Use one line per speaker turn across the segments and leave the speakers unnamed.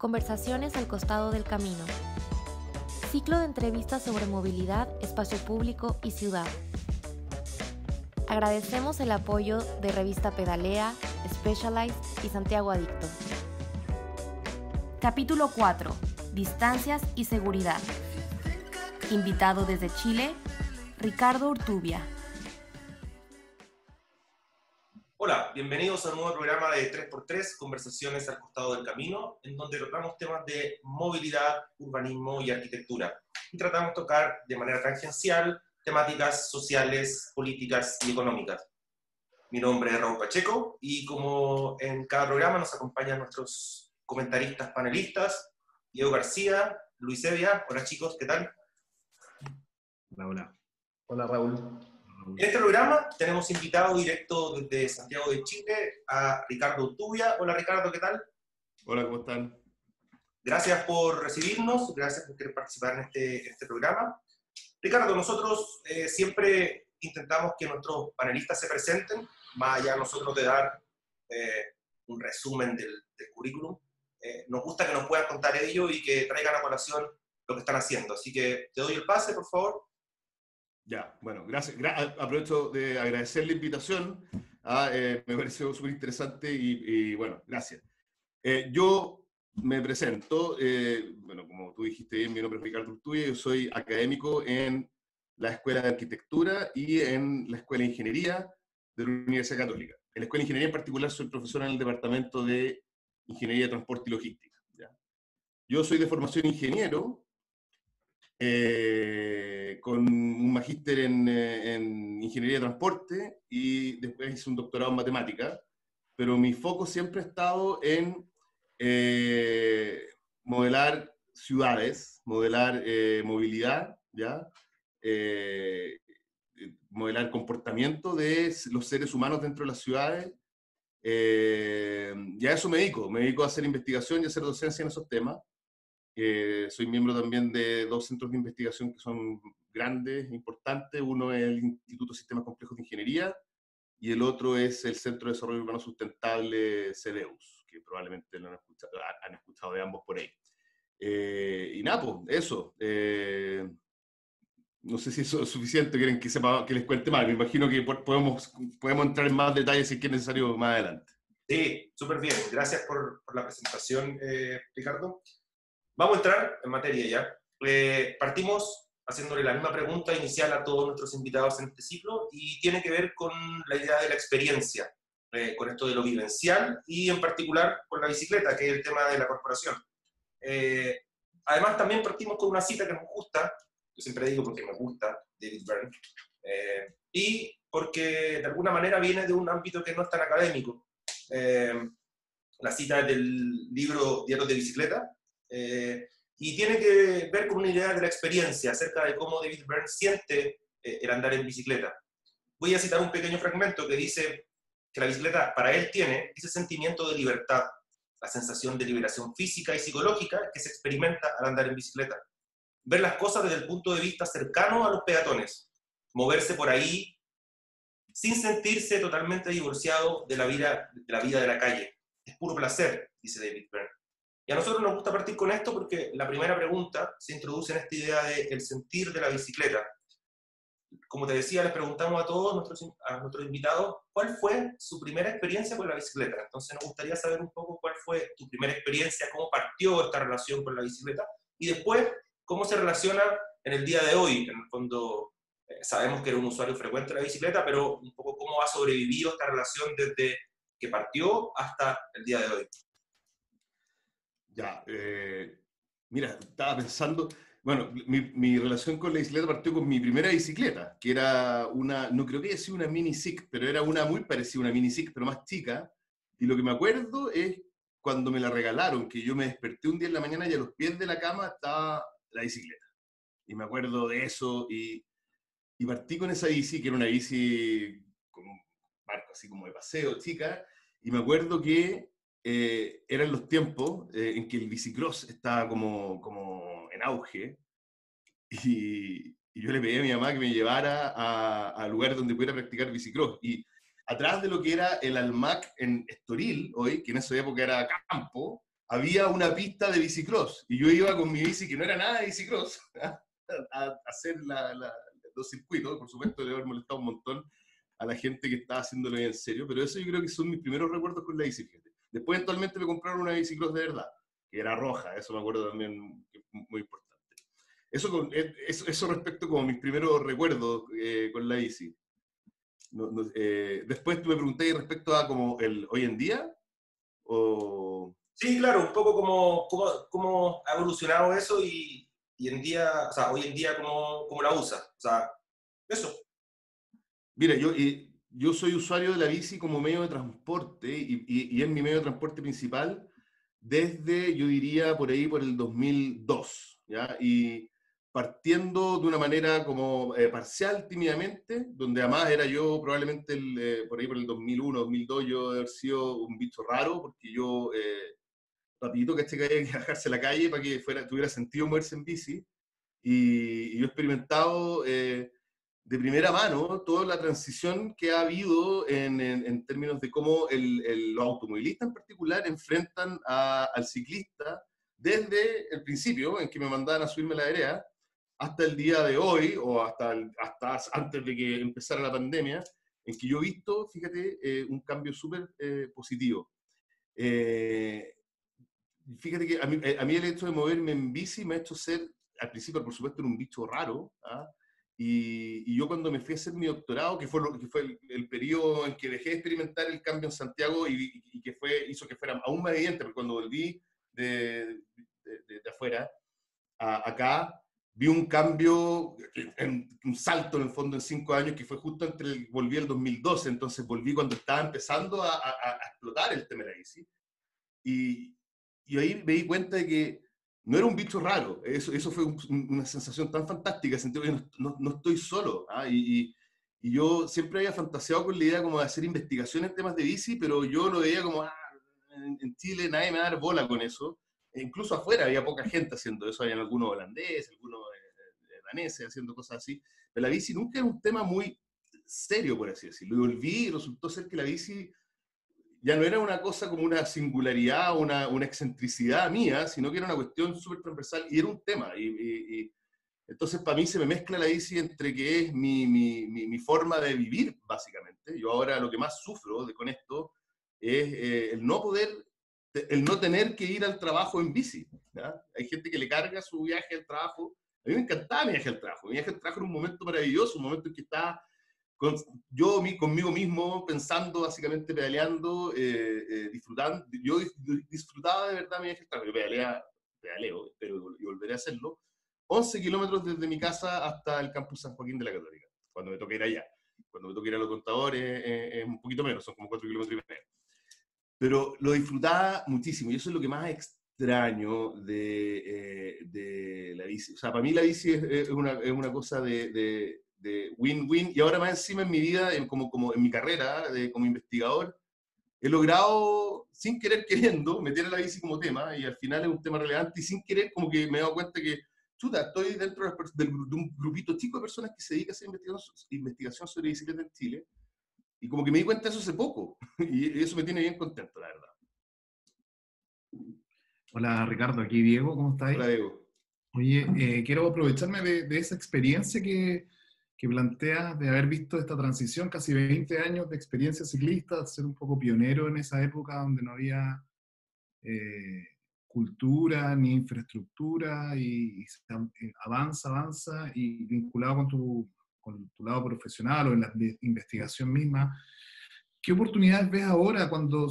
Conversaciones al costado del camino. Ciclo de entrevistas sobre movilidad, espacio público y ciudad. Agradecemos el apoyo de Revista Pedalea, Specialized y Santiago Adicto. Capítulo 4. Distancias y seguridad. Invitado desde Chile, Ricardo Urtubia.
Hola, bienvenidos a un nuevo programa de 3x3, Conversaciones al costado del camino, en donde tratamos temas de movilidad, urbanismo y arquitectura. Y tratamos de tocar de manera tangencial temáticas sociales, políticas y económicas. Mi nombre es Raúl Pacheco y como en cada programa nos acompañan nuestros comentaristas panelistas, Diego García, Luis Evia. Hola chicos, ¿qué tal?
Hola, hola.
Hola Raúl.
En este programa tenemos invitado directo desde Santiago de Chile a Ricardo Tubia. Hola Ricardo, ¿qué tal?
Hola, ¿cómo están?
Gracias por recibirnos, gracias por querer participar en este, en este programa. Ricardo, nosotros eh, siempre intentamos que nuestros panelistas se presenten, más allá nosotros de dar eh, un resumen del, del currículum. Eh, nos gusta que nos puedan contar ellos y que traigan a colación lo que están haciendo. Así que te doy el pase, por favor.
Ya, bueno, gracias. Gra- aprovecho de agradecer la invitación. ah, eh, me pareció súper interesante y, y, bueno, gracias. Eh, yo me presento, eh, bueno, como tú dijiste bien, mi nombre es Ricardo Urtubia, yo soy académico en la Escuela de Arquitectura y en la Escuela de Ingeniería de la Universidad Católica. En la Escuela de Ingeniería en particular soy profesor en el Departamento de Ingeniería, Transporte y Logística. ¿ya? Yo soy de formación ingeniero, eh, con un magíster en, eh, en ingeniería de transporte y después hice un doctorado en matemática, pero mi foco siempre ha estado en eh, modelar ciudades, modelar eh, movilidad, ¿ya? Eh, modelar comportamiento de los seres humanos dentro de las ciudades. Eh, y a eso me dedico, me dedico a hacer investigación y a hacer docencia en esos temas. Soy miembro también de dos centros de investigación que son grandes, importantes. Uno es el Instituto de Sistemas Complejos de Ingeniería y el otro es el Centro de Desarrollo Urbano Sustentable CEDEUS, que probablemente lo han escuchado, han escuchado de ambos por ahí. Eh, y nada, pues, eso. Eh, no sé si eso es suficiente, quieren que, sepa, que les cuente más. Me imagino que po- podemos, podemos entrar en más detalles si es es necesario más adelante.
Sí, súper bien. Gracias por, por la presentación, eh, Ricardo. Vamos a entrar en materia ya. Eh, partimos haciéndole la misma pregunta inicial a todos nuestros invitados en este ciclo y tiene que ver con la idea de la experiencia, eh, con esto de lo vivencial y en particular con la bicicleta, que es el tema de la corporación. Eh, además, también partimos con una cita que nos gusta, yo siempre digo porque me gusta David Byrne, eh, y porque de alguna manera viene de un ámbito que no es tan académico. Eh, la cita es del libro Diarios de Bicicleta, eh, y tiene que ver con una idea de la experiencia acerca de cómo David Byrne siente eh, el andar en bicicleta. Voy a citar un pequeño fragmento que dice que la bicicleta para él tiene ese sentimiento de libertad, la sensación de liberación física y psicológica que se experimenta al andar en bicicleta. Ver las cosas desde el punto de vista cercano a los peatones, moverse por ahí sin sentirse totalmente divorciado de la vida de la, vida de la calle. Es puro placer, dice David Byrne. Y a nosotros nos gusta partir con esto porque la primera pregunta se introduce en esta idea del el sentir de la bicicleta. Como te decía, les preguntamos a todos a nuestros invitados cuál fue su primera experiencia con la bicicleta. Entonces nos gustaría saber un poco cuál fue tu primera experiencia, cómo partió esta relación con la bicicleta y después cómo se relaciona en el día de hoy. En el fondo eh, sabemos que era un usuario frecuente de la bicicleta, pero un poco cómo ha sobrevivido esta relación desde que partió hasta el día de hoy.
Eh, mira, estaba pensando, bueno, mi, relación con la bicicleta partió con mi primera bicicleta, que era una, no creo que haya sido una mini SIC, pero era una muy parecida a una mini SIC, pero más chica. Y lo que me acuerdo es cuando me la regalaron, que yo me desperté un día en la mañana y a los pies de la cama estaba la bicicleta. Y me acuerdo de eso y, y partí con esa bici, que era una bici con un marco así como de paseo, chica, y me acuerdo que eh, eran los tiempos eh, en que el bicicross estaba como, como en auge y, yo le pedí a mi mamá que me llevara al lugar donde pudiera practicar bicicross. Y atrás de lo que era el Almac en Estoril, hoy, que en esa época era campo, había una pista de bicicross y yo iba con mi bici, que no era nada de bicicross, a, hacer los circuitos. Por supuesto, le haber molestado un montón a la gente que estaba haciéndolo en serio, pero eso yo creo que son mis primeros recuerdos con la bici. Después, eventualmente, me compraron una bicicross de verdad, que era roja, eso me acuerdo también, muy importante. Eso, eh, eso, eso respecto como mis primeros recuerdos eh, con la bici. Eh, después tú me pregunté respecto a como el hoy en día, o...
Sí, claro, un poco como cómo, ha evolucionado eso y, y, en día, o sea, hoy en día cómo, cómo la usa. O sea, eso.
Mira, yo, yo soy usuario de la bici como medio de transporte y, y, y, es mi medio de transporte principal desde, yo diría, por ahí, por el 2002. ¿ya? Y partiendo de una manera como eh, parcial, tímidamente, donde además era yo probablemente el, eh, por ahí por el 2001, 2002, yo haber sido un bicho raro, porque yo eh, rapidito que este que había que bajarse a la calle para que fuera, tuviera sentido moverse en bici, y, yo he experimentado eh, de primera mano toda la transición que ha habido en, en, términos de cómo el, los automovilistas en particular enfrentan al ciclista desde el principio, en que me mandaban a subirme la vereda, hasta el día de hoy, o hasta, hasta antes de que empezara la pandemia, en que yo he visto, fíjate, eh, un cambio súper eh, positivo. Eh, fíjate que a mí, a mí, el hecho de moverme en bici me ha hecho ser, al principio, por supuesto, era un bicho raro, ¿ah? Y, y, yo cuando me fui a hacer mi doctorado, que fue, lo, que fue el, periodo en que dejé de experimentar el cambio en Santiago y, y, que fue, hizo que fuera aún más evidente, porque cuando volví de, de, de afuera, a, acá, vi un cambio, un salto en el fondo en cinco años, que fue justo entre el, volví el 2012, entonces volví cuando estaba empezando a, a, explotar el tema de la. Y, y, ahí me di cuenta de que no era un bicho raro, eso, eso fue una sensación tan fantástica, sentí que no, no, estoy solo. ¿ah? Y, y, yo siempre había fantaseado con la idea como de hacer investigación en temas de bici, pero yo lo veía como, ah, en, Chile nadie me va a dar bola con eso. E incluso afuera había poca gente haciendo eso, había algunos holandeses, algunos eh, eh, daneses haciendo cosas así, pero la bici nunca era un tema muy serio, por así decirlo. Y volví y resultó ser que la bici ya no era una cosa como una singularidad, una, una excentricidad mía, sino que era una cuestión súper transversal y era un tema. Y, y, entonces para mí se me mezcla la bici entre que es mi, mi, mi, forma de vivir, básicamente. Yo ahora lo que más sufro de, con esto es eh, el no poder el no tener que ir al trabajo en bici. Hay gente que le carga su viaje al trabajo. A mí me encantaba mi viaje al trabajo. Mi viaje al trabajo era un momento maravilloso, un momento en que estaba con, yo conmigo mismo pensando, básicamente pedaleando, eh, eh, disfrutando. Yo disfrutaba de verdad mi viaje. Yo pedalea, pedaleo, pero y volveré a hacerlo. 11 kilómetros desde mi casa hasta el campus San Joaquín de la Católica, cuando me toque ir allá. Cuando me toque ir a los contadores eh, es un poquito menos, son como 4 kilómetros y medio pero lo disfrutaba muchísimo y eso es lo que más extraño de, eh, de la bici. O sea, para mí la bici es, una, es una, cosa de win-win y ahora más encima en mi vida, en, como, como en mi carrera de, como investigador, he logrado, sin querer queriendo, meter a la bici como tema y al final es un tema relevante y sin querer como que me he dado cuenta que, chuta, estoy dentro de, un grupito chico de personas que se dedican a hacer investigación, investigación sobre bicicleta en Chile y como que me di cuenta de eso hace poco. Y eso me tiene bien contento, la verdad.
Hola Ricardo, aquí Diego, ¿cómo estás?
Hola Diego.
Oye, eh, quiero aprovecharme de, esa experiencia que, que planteas de haber visto esta transición, casi 20 años de experiencia ciclista, ser un poco pionero en esa época donde no había eh, cultura ni infraestructura y, y, eh, avanza, avanza y vinculado con tu con tu lado profesional o en la investigación misma, ¿qué oportunidades ves ahora cuando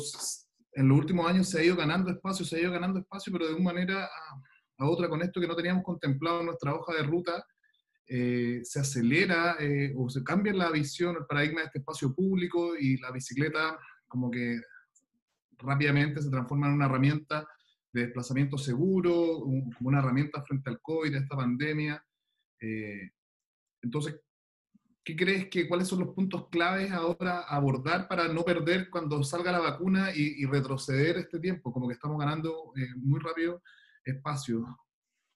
en los últimos años se ha ido ganando espacio, se ha ido ganando espacio, pero de una manera a, otra con esto que no teníamos contemplado en nuestra hoja de ruta? Eh, se acelera eh, o se cambia la visión, el paradigma de este espacio público y la bicicleta como que rápidamente se transforma en una herramienta de desplazamiento seguro, como una herramienta frente al COVID, a esta pandemia. Eh, entonces, ¿Qué crees que cuáles son los puntos claves ahora abordar para no perder cuando salga la vacuna y, retroceder este tiempo? Como que estamos ganando muy rápido espacio.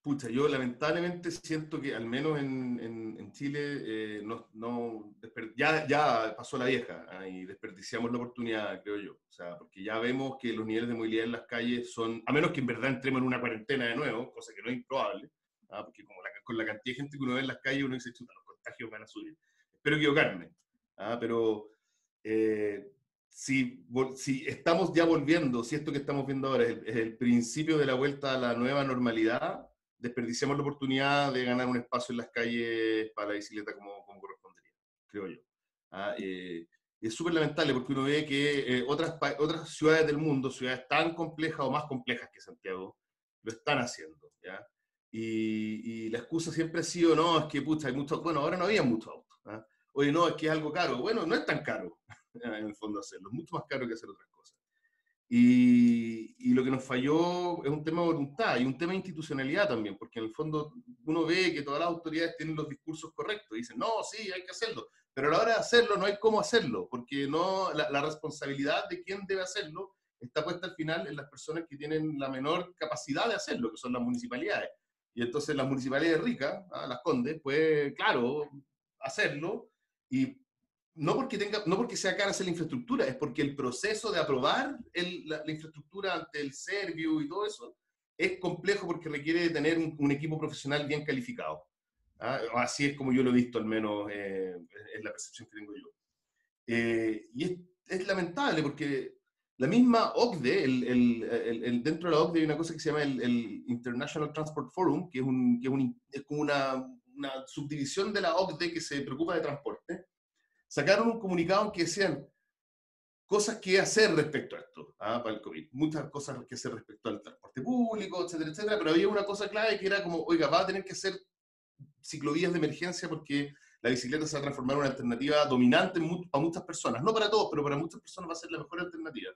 Pucha, yo lamentablemente siento que al menos en, en, Chile eh, no, no ya, ya, pasó la vieja ah, y desperdiciamos la oportunidad, creo yo. O sea, porque ya vemos que los niveles de movilidad en las calles son, a menos que en verdad entremos en una cuarentena de nuevo, cosa que no es improbable, ah, porque como con la cantidad de gente que uno ve en las calles uno dice, chuta, los contagios van a subir. Espero equivocarme, ah, pero eh, si, si estamos ya volviendo, si esto que estamos viendo ahora es el principio de la vuelta a la nueva normalidad, desperdiciamos la oportunidad de ganar un espacio en las calles para la bicicleta como, como correspondería, creo yo. Ah, eh, es súper lamentable porque uno ve que eh, otras, otras ciudades del mundo, ciudades tan complejas o más complejas que Santiago, lo están haciendo. ¿ya? Y, la excusa siempre ha sido, no, es que pucha, hay mucho, bueno, ahora no había mucho auto. ¿ah? Oye, no, es que es algo caro. Bueno, no es tan caro en el fondo hacerlo, es mucho más caro que hacer otras cosas. Y, lo que nos falló es un tema de voluntad y un tema de institucionalidad también, porque en el fondo uno ve que todas las autoridades tienen los discursos correctos, dicen, no, sí, hay que hacerlo, pero a la hora de hacerlo no hay cómo hacerlo, porque no, la, responsabilidad de quién debe hacerlo está puesta al final en las personas que tienen la menor capacidad de hacerlo, que son las municipalidades. Y entonces las municipalidades ricas, ¿ah? las condes, pues claro, hacerlo y no porque, tenga, no porque sea cara hacer la infraestructura, es porque el proceso de aprobar la, infraestructura ante el Servio y todo eso es complejo porque requiere tener un, equipo profesional bien calificado. ¿ah? Así es como yo lo he visto, al menos eh, es la percepción que tengo yo. Eh, y es, es, lamentable porque la misma OCDE, el, el, el, dentro de la OCDE hay una cosa que se llama el, International Transport Forum, que es, un, que es, un, es como una, una subdivisión de la OCDE que se preocupa de transporte sacaron un comunicado en que decían cosas que hacer respecto a esto, ¿ah? para el COVID. Muchas cosas que hacer respecto al transporte público, etcétera, etcétera, pero había una cosa clave que era como, oiga, va a tener que ser ciclovías de emergencia porque la bicicleta se va a transformar en una alternativa dominante para muchas personas. No para todos, pero para muchas personas va a ser la mejor alternativa.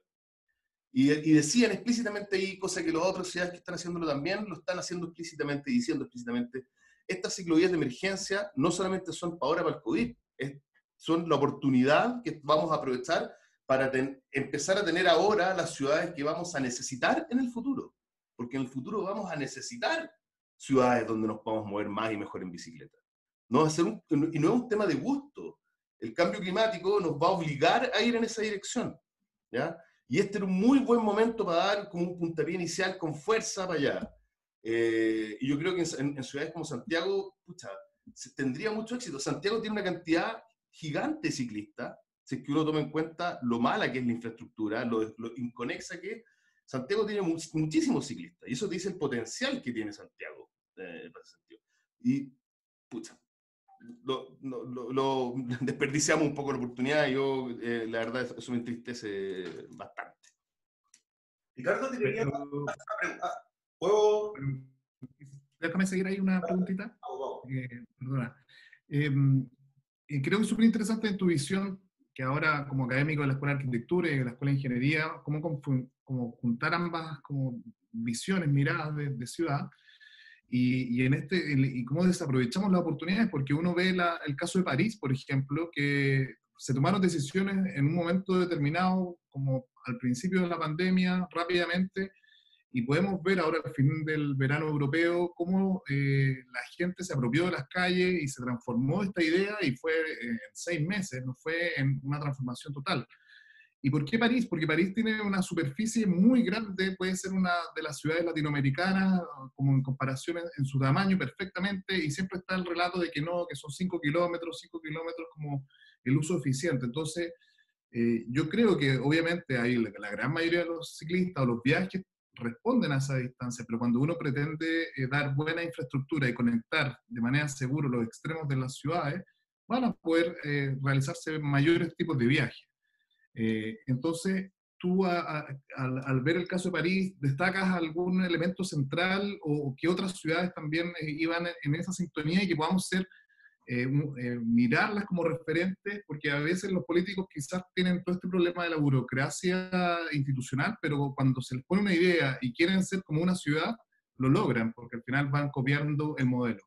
Y, y, decían explícitamente ahí, cosa que las otras ciudades que están haciéndolo también, lo están haciendo explícitamente y diciendo explícitamente, estas ciclovías de emergencia no solamente son para ahora para el COVID, es son la oportunidad que vamos a aprovechar para empezar a tener ahora las ciudades que vamos a necesitar en el futuro. Porque en el futuro vamos a necesitar ciudades donde nos podamos mover más y mejor en bicicleta. No va a ser y no es un tema de gusto. El cambio climático nos va a obligar a ir en esa dirección. ¿ya? Y este era un muy buen momento para dar como un puntapié inicial con fuerza para allá. Eh, y yo creo que en, en, ciudades como Santiago, pucha, tendría mucho éxito. Santiago tiene una cantidad gigante ciclista, si es que uno toma en cuenta lo mala que es la infraestructura, lo, inconexa que es. Santiago tiene muchísimos ciclistas, y eso dice el potencial que tiene Santiago eh, en ese sentido. Y, pucha, lo, lo, desperdiciamos un poco la oportunidad y yo, eh, la verdad, eso me entristece bastante.
Ricardo, te quería
¿Puedo? Déjame seguir ahí una preguntita. Eh, perdona. Em, y creo que es súper interesante en tu visión, que ahora como académico de la Escuela de Arquitectura y de la Escuela de Ingeniería, cómo, como juntar ambas como visiones, miradas de, ciudad, y, y, en este, y cómo desaprovechamos las oportunidades, porque uno ve la, el caso de París, por ejemplo, que se tomaron decisiones en un momento determinado, como al principio de la pandemia, rápidamente, y podemos ver ahora al fin del verano europeo cómo eh, la gente se apropió de las calles y se transformó esta idea y fue en seis meses, no fue en una transformación total. ¿Y por qué París? Porque París tiene una superficie muy grande, puede ser una de las ciudades latinoamericanas, como en comparación en, su tamaño perfectamente, y siempre está el relato de que no, que son cinco kilómetros, cinco kilómetros como el uso eficiente. Entonces, eh, yo creo que obviamente hay la, la, gran mayoría de los ciclistas o los viajes responden a esa distancia, pero cuando uno pretende eh, dar buena infraestructura y conectar de manera segura los extremos de las ciudades, van a poder eh, realizarse mayores tipos de viajes. Eh, entonces, tú al, ver el caso de París, ¿destacas algún elemento central o, que otras ciudades también iban en esa sintonía y que podamos ser eh, eh, mirarlas como referentes, porque a veces los políticos quizás tienen todo este problema de la burocracia institucional, pero cuando se les pone una idea y quieren ser como una ciudad, lo logran, porque al final van copiando el modelo.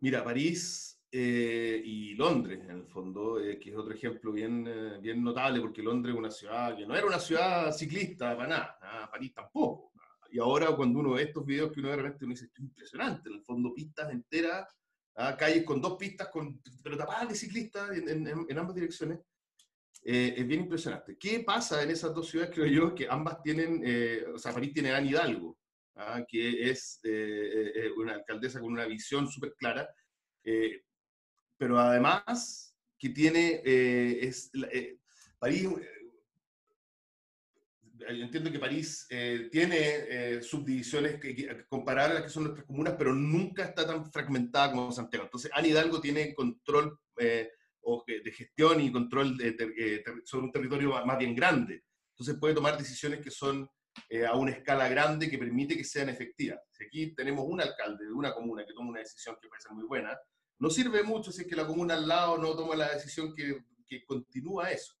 Mira, París eh, y Londres, en el fondo, que es otro ejemplo bien, bien notable, porque Londres es una ciudad que no era una ciudad ciclista para nada, París tampoco. Y ahora cuando uno ve estos videos que uno de repente uno dice, esto es impresionante, en el fondo pistas enteras, ¿ah? calles con dos pistas, con, pero tapadas de ciclistas en, ambas direcciones, eh, es bien impresionante. ¿Qué pasa en esas dos ciudades? Creo yo que ambas tienen, eh, o sea, París tiene a Anne Hidalgo, ¿ah? que es eh, una alcaldesa con una visión súper clara, pero además que tiene, es, París entiendo que París eh, tiene eh, subdivisiones que, comparadas a las que son nuestras comunas, pero nunca está tan fragmentada como Santiago. Entonces, Ana Hidalgo tiene control eh, de gestión y control sobre un territorio más bien grande. Entonces, puede tomar decisiones que son a una escala grande que permite que sean efectivas. Si aquí tenemos un alcalde de una comuna que toma una decisión que puede ser muy buena, no sirve mucho si es que la comuna al lado no toma la decisión que, que continúa eso.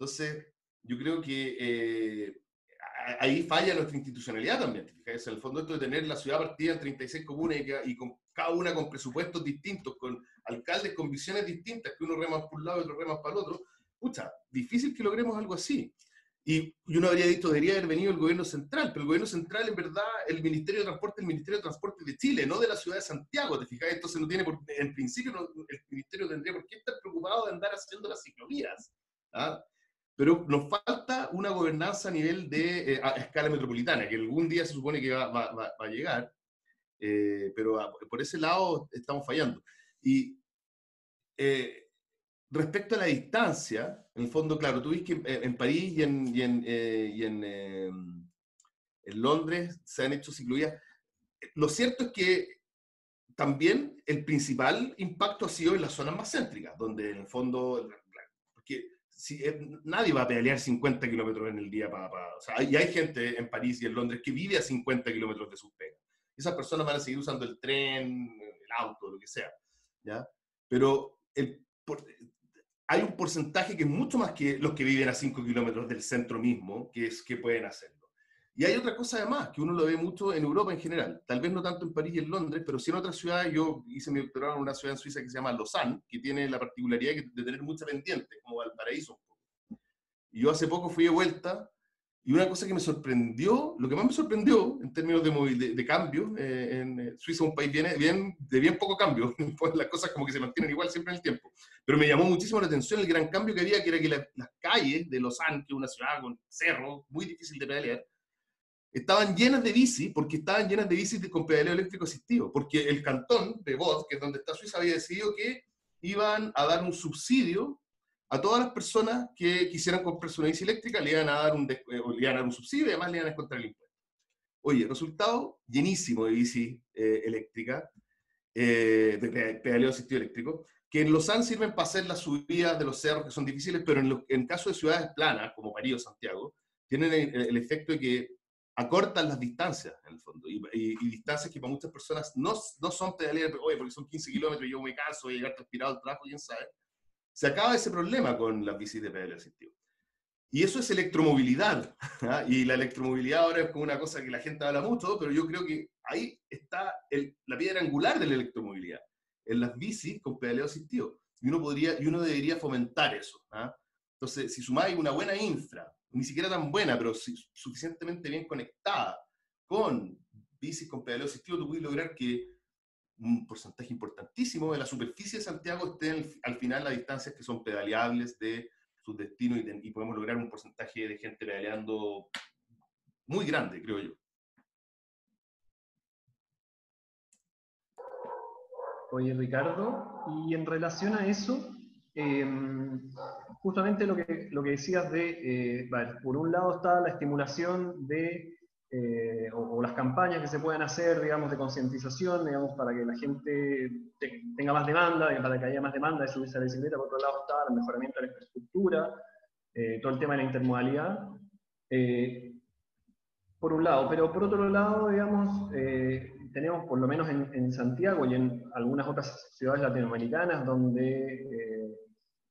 Entonces, yo creo que eh, ahí falla nuestra institucionalidad también. ¿te En el fondo esto de tener la ciudad partida en 36 comunas y, con cada una con presupuestos distintos, con alcaldes con visiones distintas, que uno rema por un lado y otro rema para el otro, pucha, difícil que logremos algo así. Y, uno habría dicho, debería haber venido el gobierno central, pero el gobierno central, en verdad, el Ministerio de Transporte, el Ministerio de Transporte de Chile, no de la ciudad de Santiago, ¿te fijas? Entonces no tiene, por, en principio, el Ministerio tendría por qué estar preocupado de andar haciendo las ciclovías. ¿ah? Pero nos falta una gobernanza a nivel de eh, escala metropolitana, que algún día se supone que va, a llegar, eh, pero por ese lado estamos fallando. Y eh, respecto a la distancia, en el fondo, claro, tú ves que en París y en, y en, y en, en Londres se han hecho ciclovías. Lo cierto es que también el principal impacto ha sido en las zonas más céntricas, donde en el fondo, porque si, eh, nadie va a pedalear 50 kilómetros en el día para... o sea, y hay gente en París y en Londres que vive a 50 kilómetros de sus pegas. Esas personas van a seguir usando el tren, el auto, lo que sea. ¿ya? Pero el, hay un porcentaje que es mucho más que los que viven a 5 kilómetros del centro mismo, que es que pueden hacerlo. Y hay otra cosa además, que uno lo ve mucho en Europa en general, tal vez no tanto en París y en Londres, pero sí en otras ciudades. Yo hice mi doctorado en una ciudad en Suiza que se llama Lausanne, que tiene la particularidad de tener mucha pendiente, como Valparaíso. Y yo hace poco fui de vuelta, y una cosa que me sorprendió, lo que más me sorprendió en términos de, de, cambio, eh, en eh, Suiza es un país bien, bien, de bien poco cambio, pues las cosas como que se mantienen igual siempre en el tiempo, pero me llamó muchísimo la atención el gran cambio que había, que era que las calles de Lausanne, que es una ciudad con cerro, muy difícil de pedalear, estaban llenas de bici, porque estaban llenas de bicis con pedaleo eléctrico asistivo, porque el cantón de Vos, que es donde está Suiza, había decidido que iban a dar un subsidio a todas las personas que quisieran comprarse una bici eléctrica, le iban a dar un, eh, le iban a dar un subsidio y además le iban a descontar el impuesto. Oye, resultado, llenísimo de bici eh, eléctrica, eh, de pedaleo asistido eléctrico, que en Lausanne sirven para hacer las subidas de los cerros que son difíciles, pero en, en caso de ciudades planas, como París o Santiago, tienen el efecto de que acortan las distancias, en el fondo, y, distancias que para muchas personas no, no son pedalear, oye, porque son 15 kilómetros y yo me canso, voy a llegar transpirado al trabajo, quién sabe. Se acaba ese problema con las bicis de pedaleo asistivo. Y eso es electromovilidad. ¿ah? Y la electromovilidad ahora es como una cosa que la gente habla mucho, pero yo creo que ahí está el, la piedra angular de la electromovilidad, en las bicis con pedaleo asistivo. Y uno, podría, y uno debería fomentar eso. ¿ah? Entonces, si sumáis una buena infra, ni siquiera tan buena, pero suficientemente bien conectada con bicis con pedaleo asistivo, tú puedes lograr que un porcentaje importantísimo de la superficie de Santiago esté al final las distancias que son pedaleables de sus destinos y, y podemos lograr un porcentaje de gente pedaleando muy grande, creo yo.
Oye, Ricardo, y en relación a eso, Em, justamente lo que, lo que decías de, eh, por un lado está la estimulación de, eh, o, las campañas que se pueden hacer, digamos, de concientización, digamos, para que la gente tenga más demanda, para que haya más demanda de subirse a la bicicleta, por otro lado está el mejoramiento de la infraestructura, eh, todo el tema de la intermodalidad, por un lado, pero por otro lado, digamos, tenemos por lo menos en, Santiago y en algunas otras ciudades latinoamericanas donde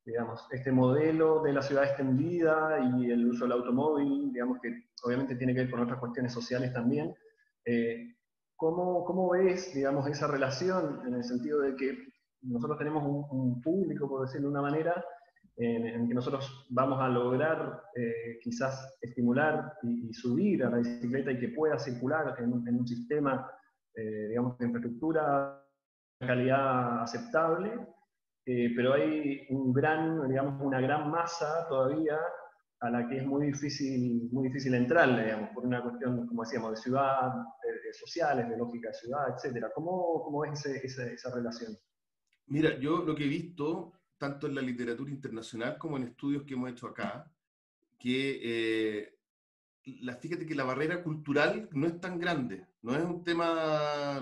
digamos, este modelo de la ciudad extendida y el uso del automóvil, digamos que obviamente tiene que ver con otras cuestiones sociales también. Eh, ¿cómo, ¿cómo, ves, digamos, esa relación en el sentido de que nosotros tenemos un, público, por decirlo de una manera, en, que nosotros vamos a lograr eh, quizás estimular y, subir a la bicicleta y que pueda circular en, un sistema, eh, digamos, de infraestructura calidad aceptable, eh, pero hay un gran, digamos, una gran masa todavía a la que es muy difícil, muy difícil digamos, por una cuestión, como decíamos, de ciudad, de, sociales, de lógica de ciudad, etc. ¿Cómo, cómo es esa, esa relación?
Mira, yo lo que he visto tanto en la literatura internacional como en estudios que hemos hecho acá, que eh, la, fíjate que la barrera cultural no es tan grande, no es un tema,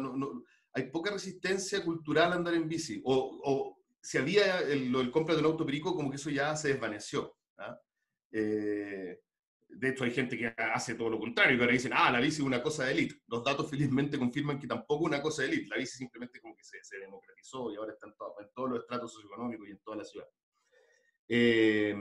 hay poca resistencia cultural a andar en bici, o, o si había el, el compra de un auto perico, como que eso ya se desvaneció. ¿ah? Eh, de hecho, hay gente que hace todo lo contrario, que ahora dicen, ah, la bici es una cosa de élite. Los datos felizmente confirman que tampoco es una cosa de élite. La bici simplemente como que se, se democratizó y ahora está en, todos los estratos socioeconómicos y en toda la ciudad. Eh,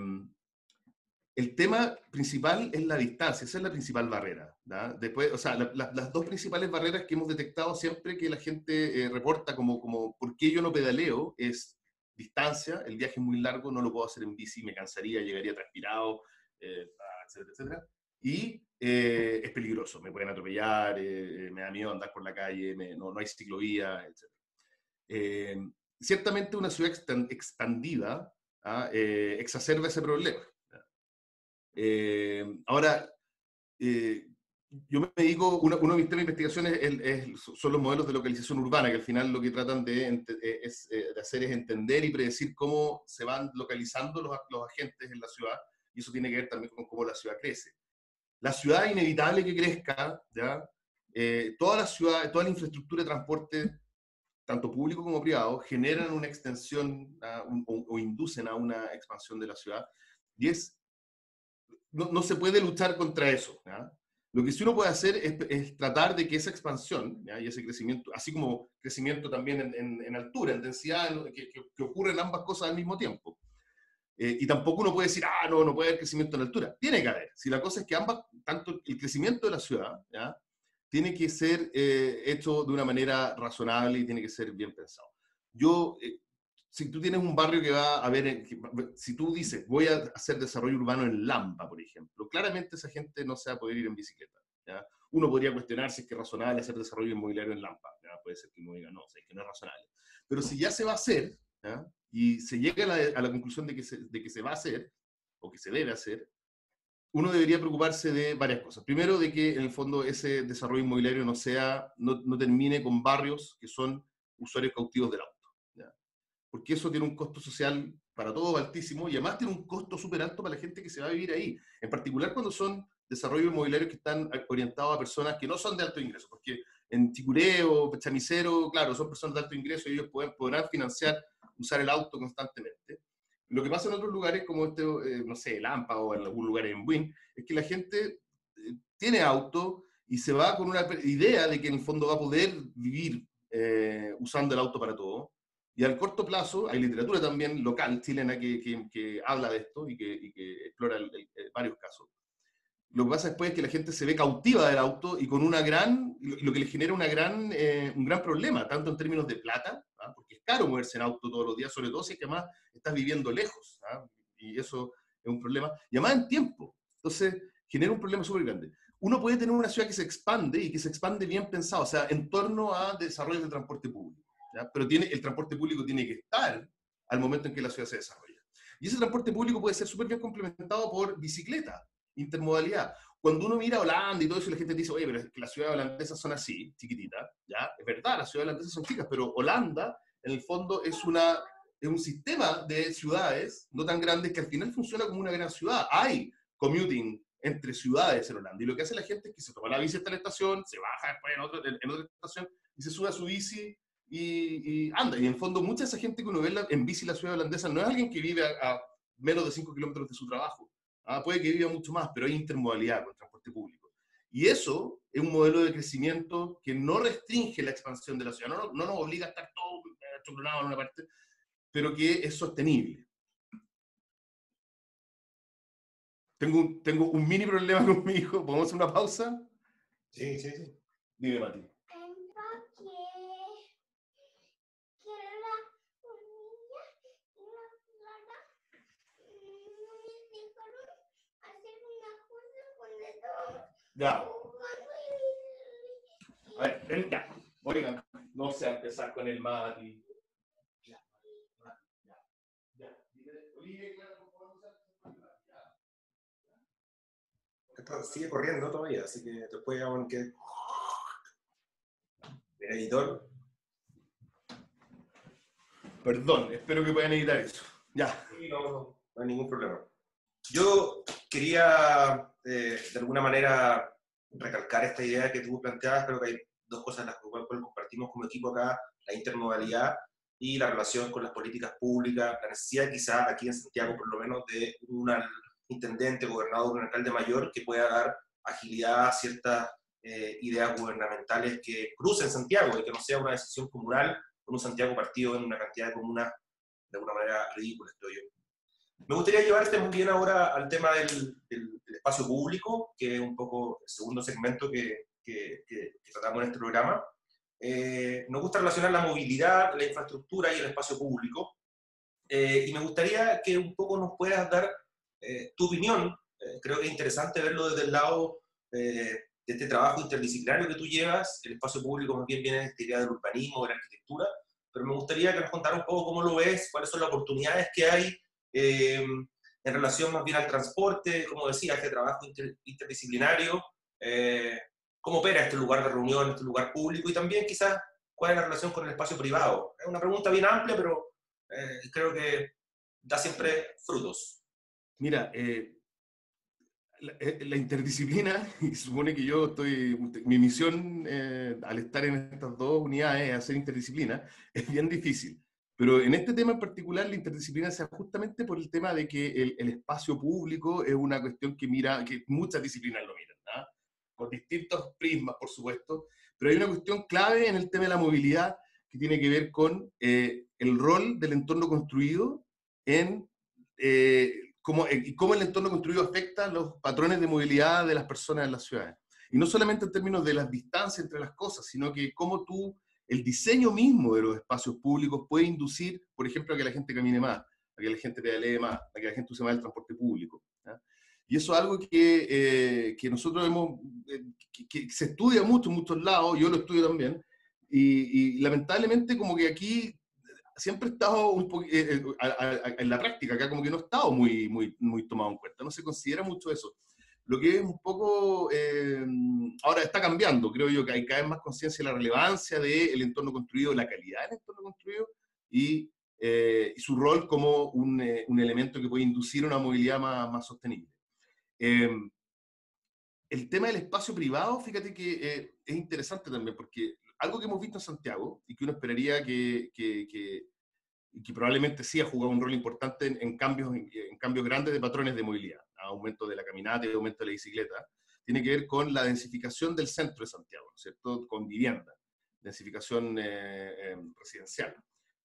el tema principal es la distancia, esa es la principal barrera. Después, o sea, las dos principales barreras que hemos detectado siempre que la gente eh, reporta como, como por qué yo no pedaleo es distancia, el viaje es muy largo, no lo puedo hacer en bici, me cansaría, llegaría transpirado, eh, etcétera, etcétera. Y eh, es peligroso, me pueden atropellar, eh, me da miedo andar por la calle, no, no, hay ciclovía, etc. ciertamente una ciudad expandida ¿ah? exacerba ese problema. ahora, yo me dedico, uno, de mis temas de investigación es, son los modelos de localización urbana, que al final lo que tratan de, es, de hacer es entender y predecir cómo se van localizando los, los agentes en la ciudad y eso tiene que ver también con cómo la ciudad crece. La ciudad es inevitable que crezca, ¿ya? Eh, toda la ciudad, toda la infraestructura de transporte, tanto público como privado, generan una extensión o, inducen a una expansión de la ciudad. Y es, no, no se puede luchar contra eso. Lo que sí uno puede hacer es, es tratar de que esa expansión ¿ya? y ese crecimiento, así como crecimiento también en, en, en altura, en densidad, que, que, que ocurren ambas cosas al mismo tiempo. Eh, y tampoco uno puede decir, ah, no, no puede haber crecimiento en altura. Tiene que haber. Si la cosa es que ambas, tanto el crecimiento de la ciudad, ¿ya? tiene que ser eh, hecho de una manera razonable y tiene que ser bien pensado. Yo, eh, si tú tienes un barrio que va a ver, si tú dices, voy a hacer desarrollo urbano en Lampa, por ejemplo, claramente esa gente no se va a poder ir en bicicleta. ¿ya? Uno podría cuestionar si es que es razonable hacer desarrollo inmobiliario en Lampa. ¿ya? Puede ser que uno diga, no, o es que no es razonable. Pero si ya se va a hacer, ¿ya? y se llega a la, conclusión de que, se, de que se va a hacer, o que se debe hacer, uno debería preocuparse de varias cosas. Primero, de que en el fondo ese desarrollo inmobiliario no, sea, no, no termine con barrios que son usuarios cautivos del auto. Porque eso tiene un costo social para todo altísimo y además tiene un costo súper alto para la gente que se va a vivir ahí. En particular cuando son desarrollos inmobiliarios que están orientados a personas que no son de alto ingreso. Porque en Chicureo, Chamicero, claro, son personas de alto ingreso y ellos pueden, podrán financiar usar el auto constantemente. Lo que pasa en otros lugares, como este, eh, no sé, Lampa o en algún lugar en Buin, es que la gente eh, tiene auto y se va con una idea de que en el fondo va a poder vivir eh, usando el auto para todo. Y al corto plazo, hay literatura también local chilena que, que, habla de esto y que, y que explora varios casos. Lo que pasa después es que la gente se ve cautiva del auto y con una gran, lo que le genera una gran, un gran problema, tanto en términos de plata, ¿ah? porque es caro moverse en auto todos los días, sobre todo si es que además estás viviendo lejos, ¿ah? y eso es un problema, y además en tiempo. Entonces, genera un problema súper grande. Uno puede tener una ciudad que se expande y que se expande bien pensado, o sea, en torno a desarrollo del transporte público, pero tiene, el transporte público tiene que estar al momento en que la ciudad se desarrolla. Y ese transporte público puede ser súper bien complementado por bicicleta, intermodalidad. Cuando uno mira Holanda y todo eso, la gente dice, oye, pero es que las ciudades holandesas son así, chiquititas, ¿ya? Es verdad, las ciudades holandesas son chicas, pero Holanda, en el fondo, es, una, es un sistema de ciudades no tan grandes que al final funciona como una gran ciudad. Hay commuting entre ciudades en Holanda. Y lo que hace la gente es que se toma la bici hasta la estación, se baja después en, otra, en otra estación y se sube a su bici y, anda. Y en el fondo, mucha de esa gente que uno ve en bici la ciudad holandesa no es alguien que vive a, a menos de 5 kilómetros de su trabajo. Ah, puede que viva mucho más, pero hay intermodalidad con el transporte público. Y eso es un modelo de crecimiento que no restringe la expansión de la ciudad, no, no nos obliga a estar todo achoclonado en una parte, pero que es sostenible. Tengo un, tengo un mini problema con mi hijo. ¿Podemos hacer una pausa?
Sí, sí, sí.
Dime, Mati. Ya. A ver, ven ya. Oigan, no se a empezar con el mati. Ya, ya, ya.
Esto sigue corriendo todavía, así que después aún que... editor.
Perdón, espero que puedan editar eso. Ya.
Sí, no, no, no hay ningún problema. Yo quería, de alguna manera, recalcar esta idea que tú planteabas, creo que hay dos cosas en las que compartimos como equipo acá, la intermodalidad y la relación con las políticas públicas, la necesidad quizá aquí en Santiago por lo menos de un intendente, gobernador, un alcalde mayor que pueda dar agilidad a ciertas eh, ideas gubernamentales que crucen Santiago y que no sea una decisión comunal con un Santiago partido en una cantidad de comunas de alguna manera ridícula, estoy yo. Me gustaría llevarte muy bien ahora al tema del, espacio público, que es un poco el segundo segmento que, que, tratamos en este programa. Eh, nos gusta relacionar la movilidad, la infraestructura y el espacio público. Eh, y me gustaría que un poco nos puedas dar eh, tu opinión. creo que es interesante verlo desde el lado de este trabajo interdisciplinario que tú llevas. El espacio público más bien viene de esta idea del urbanismo, de la arquitectura. Pero me gustaría que nos contara un poco cómo lo ves, cuáles son las oportunidades que hay eh, en relación más bien al transporte, como decía, este trabajo interdisciplinario, eh, cómo opera este lugar de reunión, este lugar público y también quizás cuál es la relación con el espacio privado. Es una pregunta bien amplia, pero eh, creo que da siempre frutos.
Mira, la, interdisciplina, y supone que yo estoy, mi misión al estar en estas dos unidades es hacer interdisciplina, es bien difícil. Pero en este tema en particular, la interdisciplina se justamente por el tema de que el, espacio público es una cuestión que mira, que muchas disciplinas lo miran, ¿ah? con distintos prismas, por supuesto, pero hay una cuestión clave en el tema de la movilidad que tiene que ver con eh, el rol del entorno construido en eh, cómo, y cómo el entorno construido afecta los patrones de movilidad de las personas en las ciudades. Y no solamente en términos de las distancias entre las cosas, sino que cómo tú el diseño mismo de los espacios públicos puede inducir, por ejemplo, a que la gente camine más, a que la gente pedalee más, a que la gente use más el transporte público. Y eso es algo que, eh, que nosotros hemos, eh, que, se estudia mucho en muchos lados, yo lo estudio también, y, lamentablemente como que aquí siempre he estado un eh, en la práctica, acá como que no ha estado muy, muy, muy tomado en cuenta, no se considera mucho eso lo que es un poco, eh, ahora está cambiando, creo yo que hay cada vez más conciencia de la relevancia del entorno construido, la calidad del entorno construido y, eh, su rol como un, eh, un, elemento que puede inducir una movilidad más, más sostenible. el tema del espacio privado, fíjate que es interesante también, porque algo que hemos visto en Santiago y que uno esperaría que, que, que probablemente sí ha jugado un rol importante en cambios, en cambios grandes de patrones de movilidad aumento de la caminata y aumento de la bicicleta, tiene que ver con la densificación del centro de Santiago, ¿cierto? Con vivienda, densificación eh, em, residencial,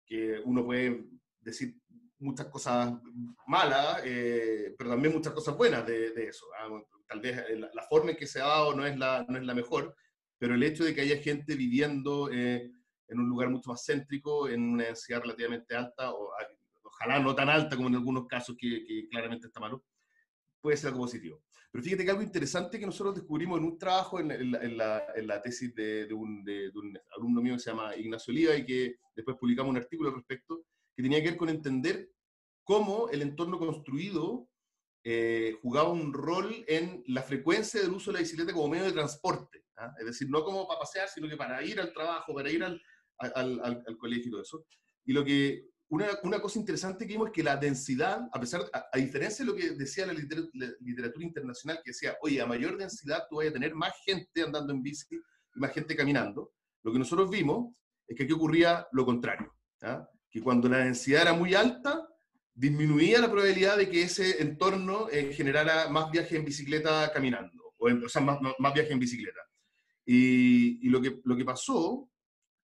que uno puede decir muchas cosas malas, eh, pero también muchas cosas buenas de, eso. ¿ah? Tal vez eh, la, forma en que se ha dado no es la, no es la mejor, pero el hecho de que haya gente viviendo en un lugar mucho más céntrico, en una densidad relativamente alta, o ojalá no tan alta como en algunos casos que, que claramente está malo, puede ser algo positivo. Pero fíjate que algo interesante que nosotros descubrimos en un trabajo, en, la, tesis de, un, alumno mío que se llama Ignacio Oliva y que después publicamos un artículo al respecto, que tenía que ver con entender cómo el entorno construido eh, jugaba un rol en la frecuencia del uso de la bicicleta como medio de transporte. ¿ah? Es decir, no como para pasear, sino que para ir al trabajo, para ir al, al, al colegio y todo eso. Y lo que una, una, cosa interesante que vimos es que la densidad, a pesar, a, diferencia de lo que decía la literatura, internacional, que decía, oye, a mayor densidad tú vas a tener más gente andando en bici y más gente caminando, lo que nosotros vimos es que aquí ocurría lo contrario, que cuando la densidad era muy alta, disminuía la probabilidad de que ese entorno eh, generara más viajes en bicicleta caminando, o, o sea, más, más viajes en bicicleta. Y, y, lo, que, lo que pasó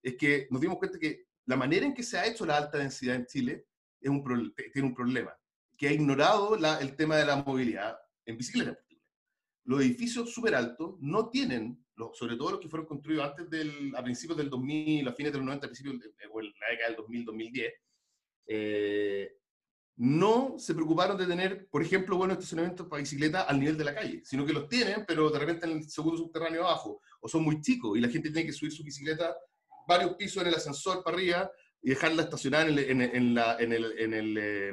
es que nos dimos cuenta que la manera en que se ha hecho la alta densidad en Chile es un tiene un problema, que ha ignorado el tema de la movilidad en bicicleta. Los edificios súper altos no tienen, sobre todo los que fueron construidos antes del, a principios del 2000, a fines del 90, a principios, o en la década del 2000, 2010, eh, no se preocuparon de tener, por ejemplo, buenos estacionamientos para bicicleta al nivel de la calle, sino que los tienen, pero de repente en el segundo subterráneo abajo, o son muy chicos y la gente tiene que subir su bicicleta varios pisos en el ascensor para arriba y dejarla estacionada en el, en, en la, en el, en el, eh,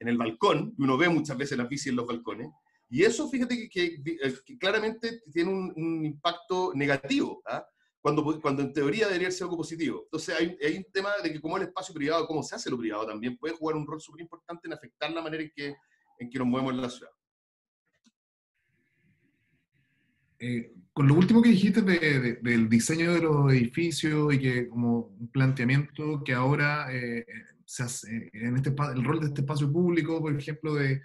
en el balcón, y uno ve muchas veces las bicis en los balcones, y eso, fíjate que, que, claramente tiene un, un impacto negativo. ¿ah? cuando, cuando en teoría debería ser algo positivo. Entonces hay, hay, un tema de que como el espacio privado, cómo se hace lo privado también, puede jugar un rol súper importante en afectar la manera en que, en que nos movemos en la ciudad.
Eh, con lo último que dijiste de, del diseño de los edificios y que como un planteamiento que ahora eh, se hace en este el rol de este espacio público, por ejemplo, de,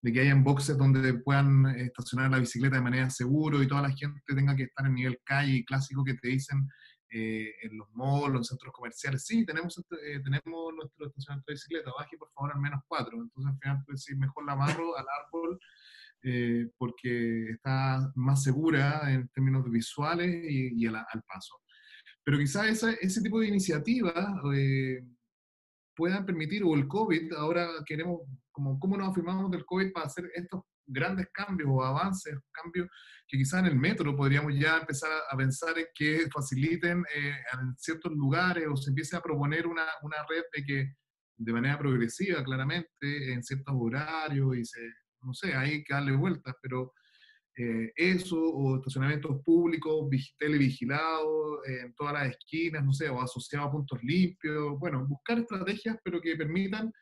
de que hayan boxes donde puedan estacionar la bicicleta de manera segura y toda la gente tenga que estar en nivel calle clásico que te dicen eh, en los malls, en centros comerciales. Sí, tenemos, eh, tenemos nuestro estacionamiento de bicicleta, baje por favor al menos cuatro. Entonces al final pues sí, mejor la amarro al árbol eh, porque está más segura en términos visuales y, y al, al, paso. Pero quizás ese tipo de iniciativas puedan permitir, o el COVID, ahora queremos, como cómo nos afirmamos del COVID para hacer estos grandes cambios o avances, cambios que quizás en el metro podríamos ya empezar a, pensar en que faciliten eh, en ciertos lugares o se empiece a proponer una, una red de que de manera progresiva, claramente, en ciertos horarios y se, no sé, hay que darle vueltas, pero eh, eso, o estacionamientos públicos, televigilados eh, en todas las esquinas, no sé, o asociados a puntos limpios. Bueno, buscar estrategias, pero que permitan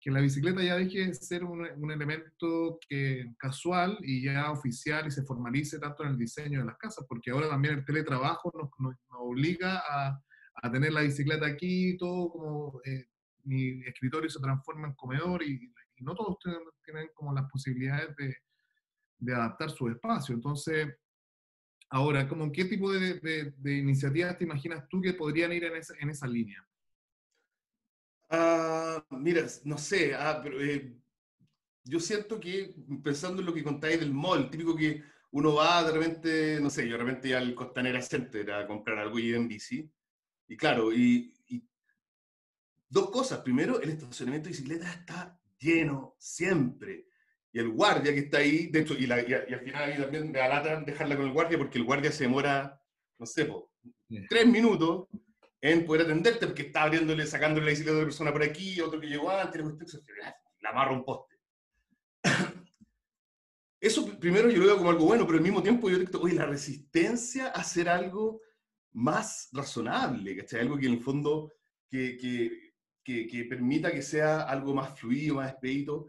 que la bicicleta ya deje de ser un, un elemento que, casual y ya oficial y se formalice tanto en el diseño de las casas, porque ahora también el teletrabajo nos, nos, nos obliga a, a, tener la bicicleta aquí, todo como eh, mi escritorio se transforma en comedor y, y no todos tienen, tienen como las posibilidades de de adaptar su espacio. Entonces, ahora, ¿cómo ¿qué tipo de, de, de, iniciativas te imaginas tú que podrían ir en esa, en esa línea?
Uh, mira, no sé, ah, pero, eh, yo siento que, pensando en lo que contáis del mall, típico que uno va de repente, no sé, yo de repente al Costanera Center a comprar algo y ir en bici, y claro, y, y dos cosas. Primero, el estacionamiento de bicicletas está lleno siempre y el guardia que está ahí, de hecho, y, la, y, y al final ahí también me alatan dejarla con el guardia porque el guardia se demora, no sé, po, tres minutos en poder atenderte porque está abriéndole, sacándole la bicicleta de otra persona por aquí, otro que llegó antes, la amarra un poste. Eso primero yo lo veo como algo bueno, pero al mismo tiempo yo digo, oye, la resistencia a hacer algo más razonable, ¿cachai? Algo que en el fondo que, que, que, que permita que sea algo más fluido, más expedito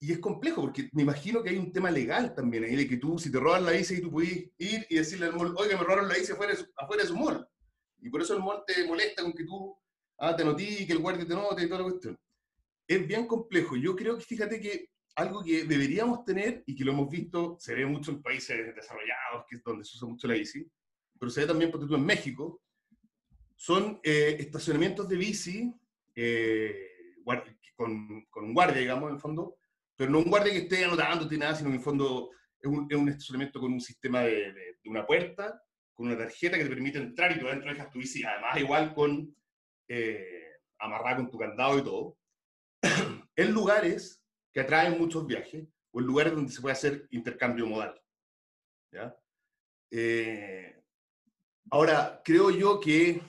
y es complejo, porque me imagino que hay un tema legal también ahí, de que tú, si te roban la bici, tú puedes ir y decirle al mall, oiga, me robaron la bici afuera, afuera de su mall. Y por eso el mall te molesta con que tú ah, te notique, el guardia te note y toda la cuestión. Es bien complejo. Yo creo que, fíjate que algo que deberíamos tener, y que lo hemos visto, se ve mucho en países desarrollados, que es donde se usa mucho la bici, pero se ve también, por ejemplo, en México, son eh, estacionamientos de bici eh, con, con un guardia, digamos, en el fondo, pero no un guardia que esté anotándote nada, sino en el fondo es un, es un estacionamiento con un sistema de, de, de, una puerta, con una tarjeta que te permite entrar y tú adentro dejas tu bici, además igual con eh, amarrada con tu candado y todo, en lugares que atraen muchos viajes o en lugares donde se puede hacer intercambio modal. ¿ya? Eh, ahora, creo yo que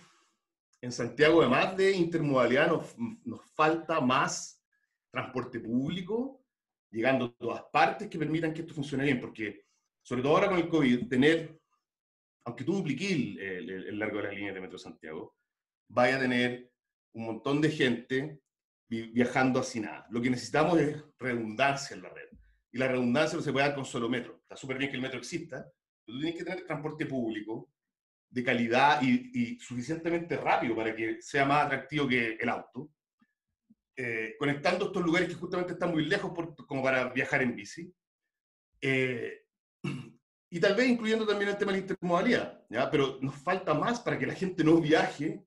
en Santiago, además de intermodalidad, nos, nos falta más transporte público llegando a todas partes que permitan que esto funcione bien, porque sobre todo ahora con el COVID, tener, aunque tú dupliques el, el, el, largo de las líneas de Metro Santiago, vaya a tener un montón de gente viajando así nada. Lo que necesitamos es redundancia en la red. Y la redundancia no se puede dar con solo metro. Está súper bien que el metro exista, pero tú tienes que tener transporte público de calidad y, y suficientemente rápido para que sea más atractivo que el auto eh, conectando estos lugares que justamente están muy lejos por, como para viajar en bici. Eh, y tal vez incluyendo también el tema de la intermodalidad, ¿ya? pero nos falta más para que la gente no viaje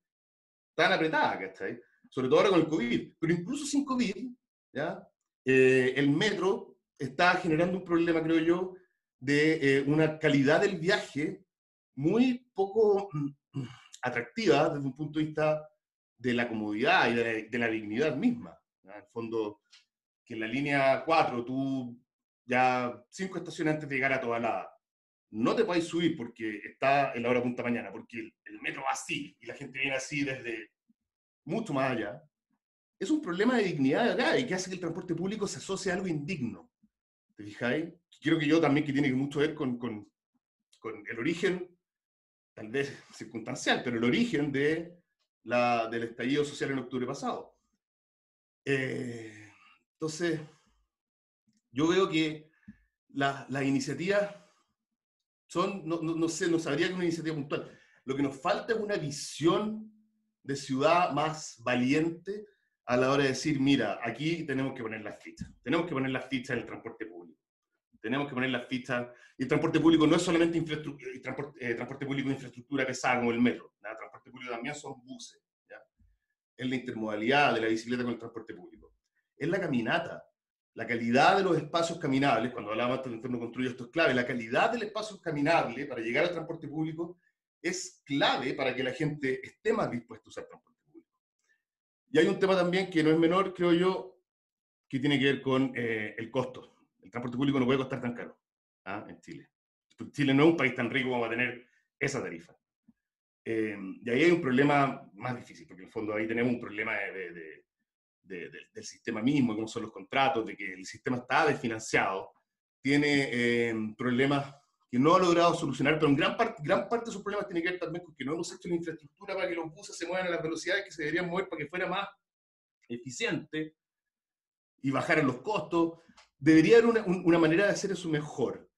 tan apretada, ¿cachai? Sobre todo ahora con el COVID, pero incluso sin COVID, ¿ya? Eh, el metro está generando un problema, creo yo, de eh, una calidad del viaje muy poco mm, atractiva desde un punto de vista de la comodidad y de la, de la, dignidad misma. En el fondo, que en la línea 4 tú ya cinco estaciones antes de llegar a Tobalada no te podéis subir porque está en la hora punta mañana, porque el, el, metro va así y la gente viene así desde mucho más allá, es un problema de dignidad de acá y que hace que el transporte público se asocie a algo indigno. ¿Te fijáis? Creo que yo también que tiene mucho que ver con, con, con el origen, tal vez circunstancial, pero el origen de la, del estallido social en octubre pasado. Eh, entonces, yo veo que las la iniciativas son, no, no, no, sé, no sabría que una iniciativa puntual. Lo que nos falta es una visión de ciudad más valiente a la hora de decir, mira, aquí tenemos que poner las fichas. Tenemos que poner las fichas en el transporte público. Tenemos que poner las fichas. Y el transporte público no es solamente infraestructura, transporte, eh, transporte, público de infraestructura pesada como el metro. El transporte público también son buses. ¿ya? Es la intermodalidad de la bicicleta con el transporte público. Es la caminata. La calidad de los espacios caminables, cuando hablábamos del entorno construido, esto es clave. La calidad del espacio caminable para llegar al transporte público es clave para que la gente esté más dispuesta a usar transporte público. Y hay un tema también que no es menor, creo yo, que tiene que ver con eh, el costo. El transporte público no puede costar tan caro ¿ah? en Chile. Chile no es un país tan rico como a tener esa tarifa. Eh, y ahí hay un problema más difícil, porque en el fondo ahí tenemos un problema de, de, de, del sistema mismo, como son los contratos, de que el sistema está desfinanciado, tiene eh, problemas que no ha logrado solucionar, pero en gran, parte gran parte de sus problemas tiene que ver también con que no hemos hecho la infraestructura para que los buses se muevan a las velocidades que se deberían mover para que fuera más eficiente y bajaran los costos. Debería haber una, una manera de hacer eso mejor,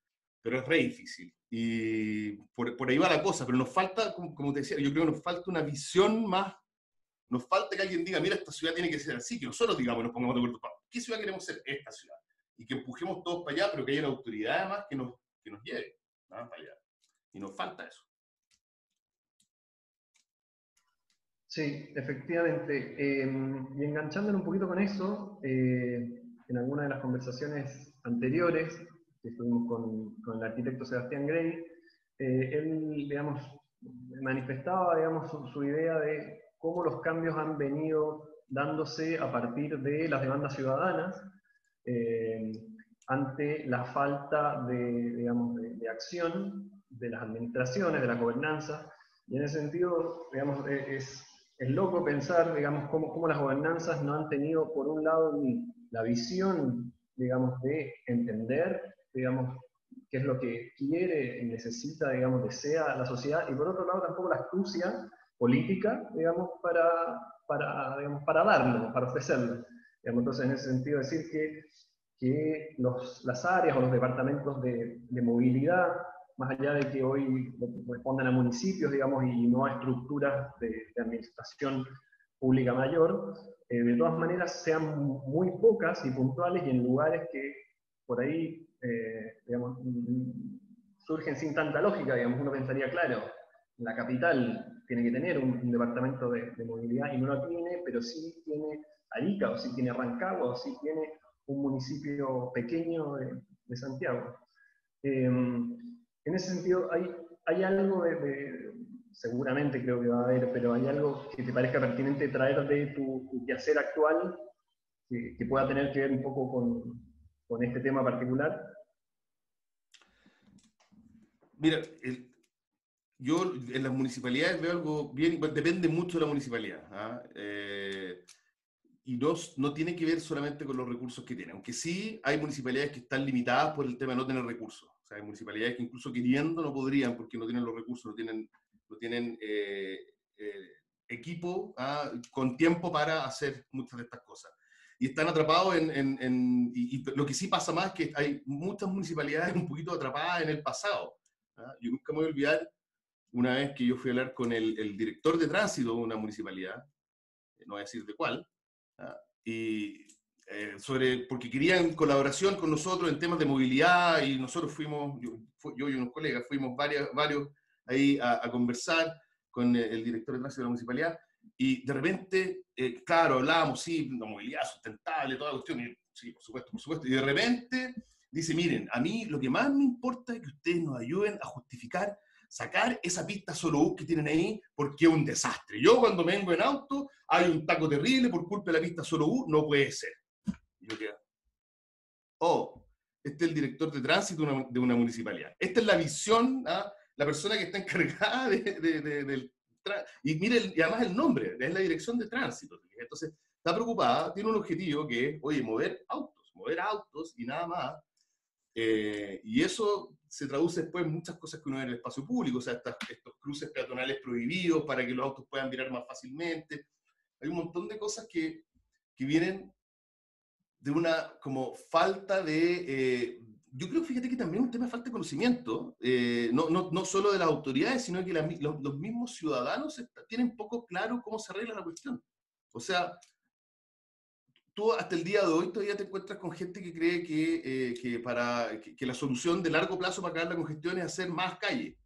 pero es re difícil. Y por, por, ahí va la cosa, pero nos falta, como, como te decía, yo creo que nos falta una visión más, nos falta que alguien diga, mira, esta ciudad tiene que ser así, que nosotros digamos, nos pongamos de acuerdo, ¿qué ciudad queremos ser? Esta ciudad. Y que empujemos todos para allá, pero que haya una autoridad además que nos, que nos lleve. para allá. Y nos falta eso.
Sí, efectivamente. Eh, y enganchándolo un poquito con eso, eh, en alguna de las conversaciones anteriores que estuvimos con, con el arquitecto Sebastián Grey, eh, él, digamos, manifestaba, digamos, su, su, idea de cómo los cambios han venido dándose a partir de las demandas ciudadanas, eh, ante la falta de, digamos, de, de, acción de las administraciones, de la gobernanza, y en ese sentido, digamos, es, es loco pensar, digamos, cómo, cómo, las gobernanzas no han tenido, por un lado, ni la visión, digamos, de entender, digamos, qué es lo que quiere necesita, digamos, desea la sociedad, y por otro lado, tampoco la astucia política, digamos, para, para, digamos, para darlo, para ofrecerlo. Digamos, entonces, en ese sentido, decir que que los, las áreas o los departamentos de, de, movilidad, más allá de que hoy respondan a municipios, digamos, y no a estructuras de, de administración pública mayor, eh, de todas maneras sean muy pocas y puntuales y en lugares que por ahí, eh, digamos, surgen sin tanta lógica, digamos, uno pensaría, claro, la capital tiene que tener un, departamento de, movilidad y no lo tiene, pero sí tiene Arica, o sí tiene Rancagua, o sí tiene un municipio pequeño de, Santiago. Eh, en ese sentido, hay, hay algo de, de, seguramente creo que va a haber, pero hay algo que te parezca pertinente traer de tu, tu quehacer actual que, que, pueda tener que ver un poco con, con este tema particular.
Mira, el, yo en las municipalidades veo algo bien, depende mucho de la municipalidad. ¿ah? Eh, y no, no tiene que ver solamente con los recursos que tiene, aunque sí hay municipalidades que están limitadas por el tema de no tener recursos. O sea, hay municipalidades que incluso queriendo no podrían porque no tienen los recursos, no tienen, no tienen eh, eh, equipo ¿ah? con tiempo para hacer muchas de estas cosas. Y están atrapados en... en, en y, y, lo que sí pasa más es que hay muchas municipalidades un poquito atrapadas en el pasado. ¿ah? Yo nunca me voy a olvidar una vez que yo fui a hablar con el, el director de tránsito de una municipalidad, no voy a decir de cuál, ¿ah? y eh, sobre, porque querían colaboración con nosotros en temas de movilidad y nosotros fuimos, yo, yo y unos colegas, fuimos varios, varios ahí a, a, conversar con el director de tránsito de la municipalidad y de repente, eh, claro, hablábamos, sí, la movilidad sustentable, toda la cuestión, y, sí, por supuesto, por supuesto, y de repente dice, miren, a mí lo que más me importa es que ustedes nos ayuden a justificar sacar esa pista solo bus que tienen ahí porque es un desastre. Yo cuando vengo en auto hay un taco terrible por culpa de la pista solo bus, no puede ser. Y yo quedo, oh, este es el director de tránsito de una, municipalidad. Esta es la visión, ¿ah? La persona que está encargada de, del y mire, y además el nombre, es la dirección de tránsito. Entonces, está preocupada, tiene un objetivo que es, oye, mover autos, mover autos y nada más. Eh, y eso se traduce después en muchas cosas que uno ve en el espacio público, o sea, estos cruces peatonales prohibidos para que los autos puedan virar más fácilmente. Hay un montón de cosas que, que vienen de una como falta de... Eh, yo creo, fíjate que también es un tema de falta de conocimiento, eh, no, no, no, solo de las autoridades, sino que los, los, mismos ciudadanos tienen poco claro cómo se arregla la cuestión. O sea, tú hasta el día de hoy todavía te encuentras con gente que cree que, eh, que para, que, la solución de largo plazo para acabar la congestión es hacer más calle.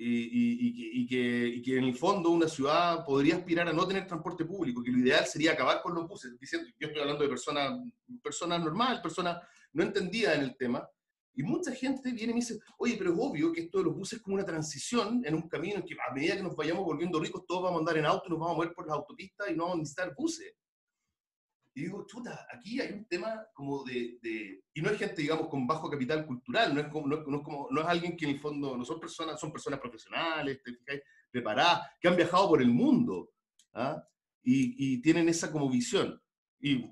Y, y, que, y, que, en el fondo una ciudad podría aspirar a no tener transporte público, que lo ideal sería acabar con los buses. Diciendo, yo estoy hablando de personas, personas normales, personas no entendidas en el tema. Y mucha gente viene y me dice, oye, pero es obvio que esto de los buses es como una transición en un camino en que a medida que nos vayamos volviendo ricos, todos vamos a andar en auto nos vamos a mover por las autopistas y no vamos a necesitar buses. Y digo, chuta, aquí hay un tema como de, de, Y no es gente, digamos, con bajo capital cultural, no es, como, no, es como, no es alguien que en el fondo, no son personas, son personas profesionales, preparadas, que han viajado por el mundo, ¿ah? y, y, tienen esa como visión. Y,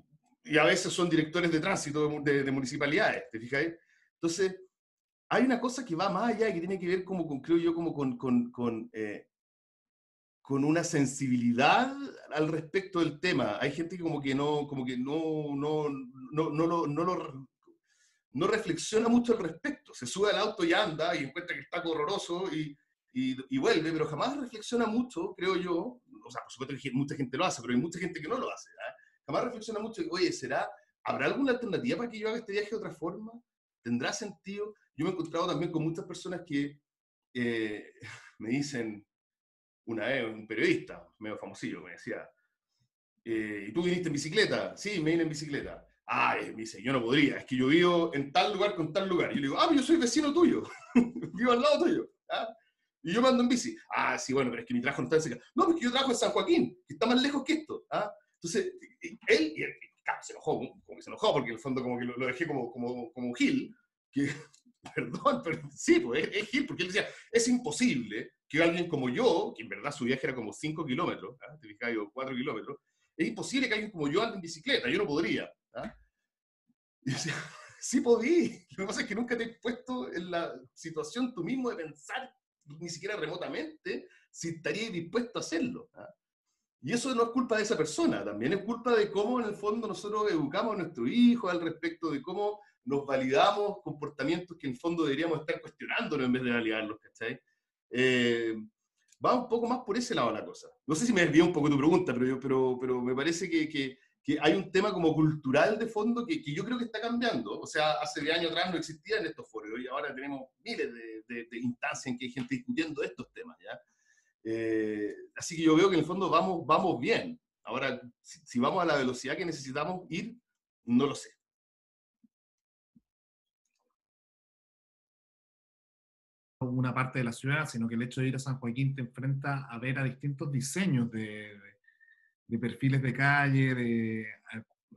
y, a veces son directores de tránsito de, de, municipalidades, ¿te fijáis? Entonces, hay una cosa que va más allá, que tiene que ver como con, creo yo, como con, con, con eh, con una sensibilidad al respecto del tema. Hay gente que como que no, como que no, no, no, no, lo, no, lo, no reflexiona mucho al respecto. Se sube al auto y anda y encuentra que está horroroso y, y, vuelve, pero jamás reflexiona mucho, creo yo. O sea, por supuesto que mucha gente lo hace, pero hay mucha gente que no lo hace. ¿eh? Jamás reflexiona mucho, oye, ¿será, ¿habrá alguna alternativa para que yo haga este viaje de otra forma? ¿Tendrá sentido? Yo me he encontrado también con muchas personas que eh, me dicen, una vez un periodista, medio famosillo, me decía, eh, ¿y tú viniste en bicicleta? Sí, me vine en bicicleta. Ay, me dice, yo no podría, es que yo vivo en tal lugar con tal lugar. Y yo le digo, ah, yo soy vecino tuyo, vivo al lado tuyo. ¿ah? Y yo mando en bici. Ah, sí, bueno, pero es que mi trabajo no está cerca. No, porque yo trabajo en San Joaquín, que está más lejos que esto. ¿ah? Entonces, él, y claro, se enojó, como que se enojó, porque en el fondo como que lo, dejé como, como, como gil, que, perdón, pero sí, pues es, gil, porque él decía, es imposible que alguien como yo, que en verdad su viaje era como 5 kilómetros, ¿ah? te fijas, 4 kilómetros, es imposible que alguien como yo ande en bicicleta, yo no podría. ¿ah? Y decía, sí podí, lo que pasa es que nunca te he puesto en la situación tú mismo de pensar, ni siquiera remotamente, si estarías dispuesto a hacerlo. ¿ah? Y eso no es culpa de esa persona, también es culpa de cómo en el fondo nosotros educamos a nuestros hijos al respecto de cómo nos validamos comportamientos que en el fondo deberíamos estar cuestionándonos en vez de validarlos, ¿cachai? Eh, va un poco más por ese lado la cosa. No sé si me desvió un poco tu pregunta, pero, pero, pero me parece que, que, que, hay un tema como cultural de fondo que, que, yo creo que está cambiando. O sea, hace de años atrás no existían estos foros y ahora tenemos miles de, de, instancias en que hay gente discutiendo estos temas. ¿ya? Eh, así que yo veo que en el fondo vamos, vamos bien. Ahora, si, si vamos a la velocidad que necesitamos ir, no lo sé.
una parte de la ciudad, sino que el hecho de ir a San Joaquín te enfrenta a ver a distintos diseños de, de, perfiles de calle, de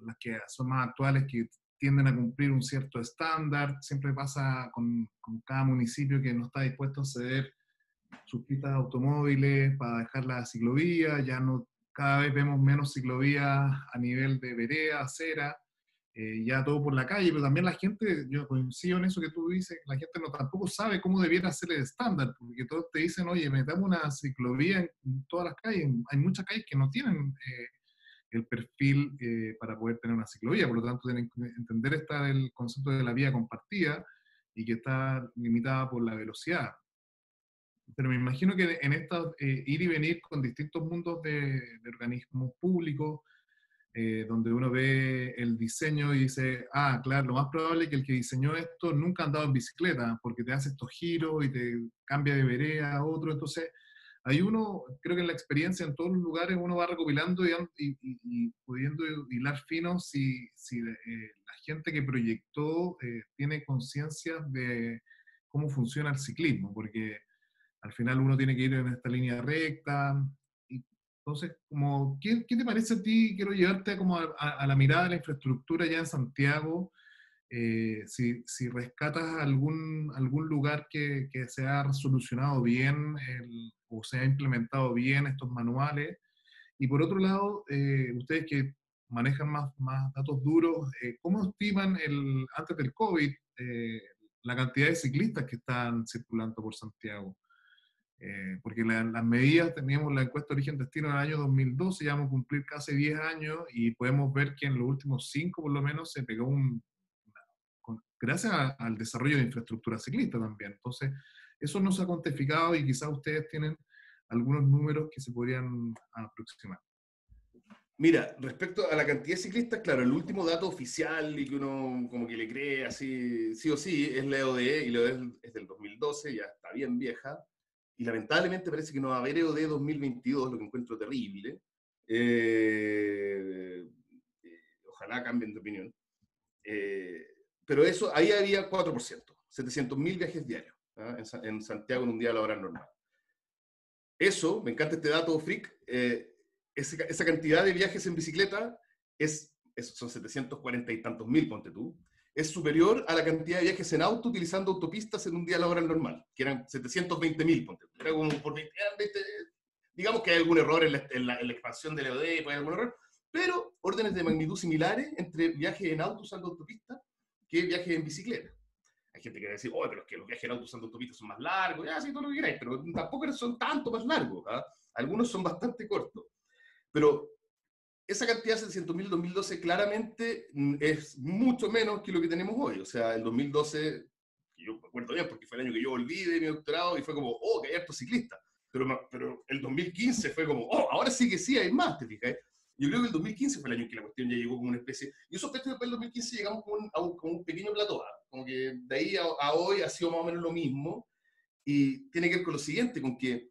las que son más actuales, que tienden a cumplir un cierto estándar. Siempre pasa con, con cada municipio que no está dispuesto a ceder sus pistas de automóviles para dejar la ciclovía, ya no, cada vez vemos menos ciclovías a nivel de vereda, acera, eh, ya todo por la calle, pero también la gente, yo coincido en eso que tú dices, la gente no tampoco sabe cómo debiera ser el estándar, porque todos te dicen, oye, metamos una ciclovía en todas las calles. Hay muchas calles que no tienen eh, el perfil eh, para poder tener una ciclovía, por lo tanto tienen que entender esta el concepto de la vía compartida y que está limitada por la velocidad. Pero me imagino que en esta ir y venir con distintos mundos de, de organismos públicos, eh, donde uno ve el diseño y dice, ah, claro, lo más probable es que el que diseñó esto nunca ha andado en bicicleta, porque te hace estos giros y te cambia de vereda a otro. Entonces, hay uno, creo que en la experiencia en todos los lugares uno va recopilando y, y, pudiendo hilar finos si, si eh, la gente que proyectó eh, tiene conciencia de cómo funciona el ciclismo, porque al final uno tiene que ir en esta línea recta. Y entonces, como, ¿qué, ¿qué, te parece a ti? Quiero llevarte como a, a, la mirada de la infraestructura ya en Santiago. Eh, si, si, rescatas algún, algún lugar que, que se ha solucionado bien el, o se ha implementado bien estos manuales. Y por otro lado, eh, ustedes que manejan más, más datos duros, eh, ¿cómo estiman el, antes del COVID eh, la cantidad de ciclistas que están circulando por Santiago? Eh, porque la, las medidas, teníamos la encuesta de origen destino en el año 2012, ya vamos a cumplir casi 10 años y podemos ver que en los últimos 5 por lo menos se pegó un... gracias a, al desarrollo de infraestructura ciclista también. Entonces, eso no se ha cuantificado y quizás ustedes tienen algunos números que se podrían aproximar.
Mira, respecto a la cantidad de ciclistas, claro, el último dato oficial y que uno como que le cree así, sí o sí, es la EODE, y la EODE es del 2012, ya está bien vieja, y lamentablemente parece que no va a haber EOD 2022, lo que encuentro terrible. Eh, ojalá cambien de opinión. Eh, pero eso, ahí había 4%, 700.000 viajes diarios ¿ah? en, en, Santiago en un día laboral normal. Eso, me encanta este dato, Frick, eh, esa, esa, cantidad de viajes en bicicleta es, es, son 740 y tantos mil, ponte tú, es superior a la cantidad de viajes en auto utilizando autopistas en un día laboral normal, que eran 720 mil, ponte tú. Era como por 20, digamos que hay algún error en la, en la, en la expansión de la OD, puede algún error, pero órdenes de magnitud similares entre viajes en auto usando autopista que viajes en bicicleta. Hay gente que va a decir, oh, pero es que los viajes en auto usando autopistas son más largos, ya, sí, todo lo que queráis, pero tampoco son tanto más largos. ¿ah? Algunos son bastante cortos. Pero esa cantidad de 600.000 en 2012 claramente es mucho menos que lo que tenemos hoy. O sea, el 2012, yo me acuerdo bien porque fue el año que yo volví de mi doctorado y fue como, oh, que hay hartos ciclistas. Pero, pero el 2015 fue como, oh, ahora sí que sí hay más, ¿te fijas? Yo creo que el 2015 fue el año en que la cuestión ya llegó como una especie. Yo sospecho que después del 2015 llegamos con un, a un, con un pequeño plató. ¿ah? Como que de ahí a, a, hoy ha sido más o menos lo mismo. Y tiene que ver con lo siguiente: con que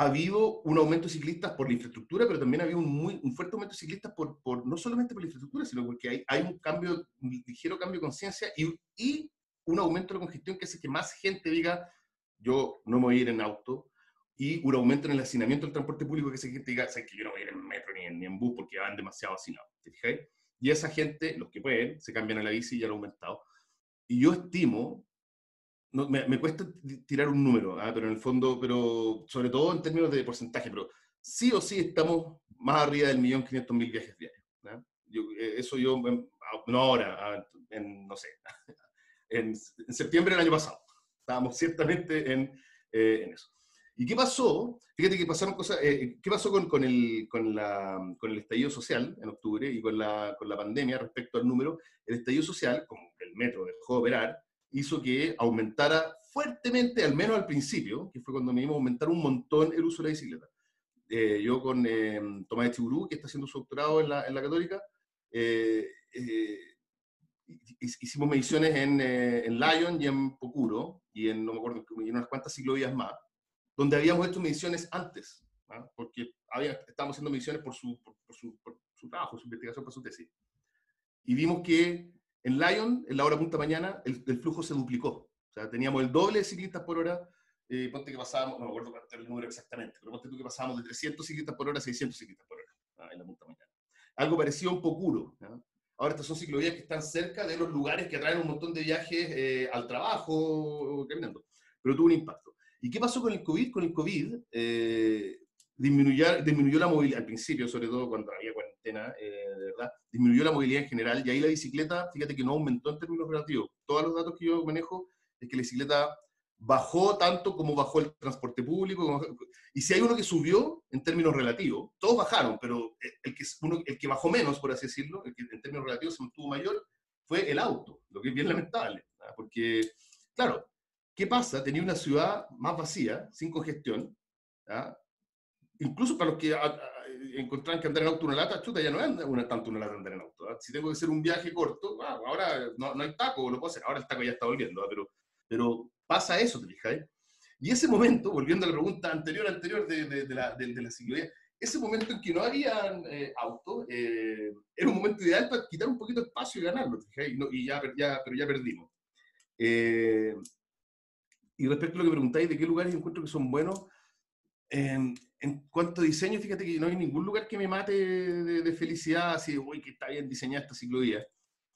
ha habido un aumento de ciclistas por la infraestructura, pero también ha habido un, muy, un fuerte aumento de ciclistas por, por, no solamente por la infraestructura, sino porque hay, hay un cambio, un ligero cambio de conciencia y, y un aumento de la congestión que hace que más gente diga, yo no me voy a ir en auto, y un aumento en el hacinamiento del transporte público que se gente diga, que yo no voy a ir en metro ni en, ni en bus porque van demasiado hacinados, ¿te fijáis? Y esa gente, los que pueden, se cambian a la bici y ya lo ha aumentado. Y yo estimo, no, me, cuesta tirar un número, ¿eh? pero en el fondo, pero sobre todo en términos de porcentaje, pero sí o sí estamos más arriba del millón quinientos mil viajes diarios. ¿eh? Yo, eso yo, no ahora, no sé, en, septiembre del año pasado. Estábamos ciertamente en, eh, en eso. ¿Y qué pasó? Fíjate que pasaron cosas. Eh, ¿Qué pasó con, con, el, con, el estallido social en octubre y con la, con la pandemia respecto al número? El estallido social, como el metro dejó de operar, hizo que aumentara fuertemente, al menos al principio, que fue cuando me dimos a aumentar un montón el uso de la bicicleta. Eh, yo con eh, Tomás Chiburú, que está haciendo su doctorado en la, en la Católica, eh, hicimos mediciones en, en Lyon y en Pocuro, y en, no me acuerdo, en unas cuantas ciclovías más donde habíamos hecho mediciones antes, ¿no? porque había, estábamos haciendo mediciones por su, por, por, su, por, su, trabajo, su investigación, por su tesis. Y vimos que en Lyon, en la hora punta mañana, el, flujo se duplicó. O sea, teníamos el doble de ciclistas por hora. Eh, ponte que pasábamos, no me acuerdo cuánto era el número exactamente, pero ponte tú que pasábamos de 300 ciclistas por hora a 600 ciclistas por hora ¿no? en la punta mañana. Algo parecido a un Pocuro. ¿no? Ahora estas son ciclovías que están cerca de los lugares que atraen un montón de viajes eh, al trabajo, caminando. Pero tuvo un impacto. ¿Y qué pasó con el COVID? Con el COVID eh, disminuyó, disminuyó, la movilidad, al principio, sobre todo cuando había cuarentena, eh, de verdad, disminuyó la movilidad en general, y ahí la bicicleta, fíjate que no aumentó en términos relativos. Todos los datos que yo manejo es que la bicicleta bajó tanto como bajó el transporte público, y si hay uno que subió en términos relativos, todos bajaron, pero el que, uno, el que bajó menos, por así decirlo, el que en términos relativos se mantuvo mayor, fue el auto, lo que es bien lamentable, ¿verdad? porque, claro, ¿Qué pasa? Tenía una ciudad más vacía, sin congestión. ¿ya? Incluso para los que a, encontraban que andar en auto una lata, chuta, ya no es una, tanto una lata andar en auto. ¿ya? Si tengo que hacer un viaje corto, bueno, ahora no, no, hay taco, lo puedo hacer. Ahora el taco ya está volviendo, pero, pero pasa eso, te fijas. Y ese momento, volviendo a la pregunta anterior, anterior de, de, de la, de, de, la ciclovía, ese momento en que no había eh, auto, eh, era un momento ideal para quitar un poquito de espacio y ganarlo, ¿te fijas? Y, no, y ya, ya, pero ya perdimos. Eh, y respecto a lo que preguntáis de qué lugares encuentro que son buenos, en cuanto a diseño, fíjate que no hay ningún lugar que me mate de, felicidad, así, uy, que está bien diseñada esta ciclovía.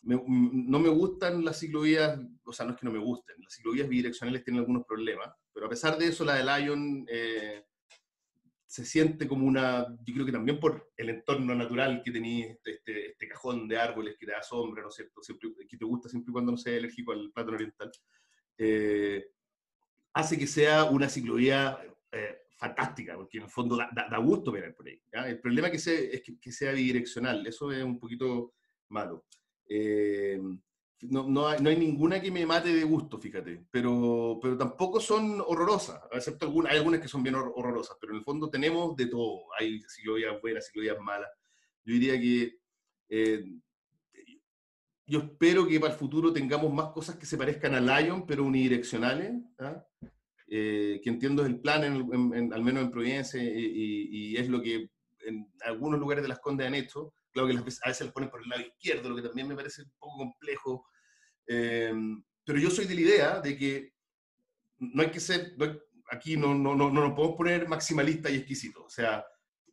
no me gustan las ciclovías, o sea, no es que no me gusten, las ciclovías bidireccionales tienen algunos problemas, pero a pesar de eso, la de Lion eh, se siente como una, yo creo que también por el entorno natural que tenía este, este, este, cajón de árboles que te da sombra, ¿no es cierto? Siempre, que te gusta siempre y cuando no seas alérgico al plátano oriental, eh, hace que sea una ciclovía eh, fantástica, porque en el fondo da, gusto ver por ahí. El problema que sea, es que, sea bidireccional, eso es un poquito malo. Eh, no, no, hay, ninguna que me mate de gusto, fíjate, pero, pero tampoco son horrorosas, excepto algunas, hay algunas que son bien horrorosas, pero en el fondo tenemos de todo, hay ciclovías buenas, ciclovías malas. Yo diría que eh, yo espero que para el futuro tengamos más cosas que se parezcan a Lion, pero unidireccionales. Eh, que entiendo es el plan, al menos en Providencia, y, es lo que en algunos lugares de las Condes han hecho. Claro que a veces las ponen por el lado izquierdo, lo que también me parece un poco complejo. Eh, pero yo soy de la idea de que no hay que ser, aquí no, no, no, no nos podemos poner maximalista y exquisito. O sea,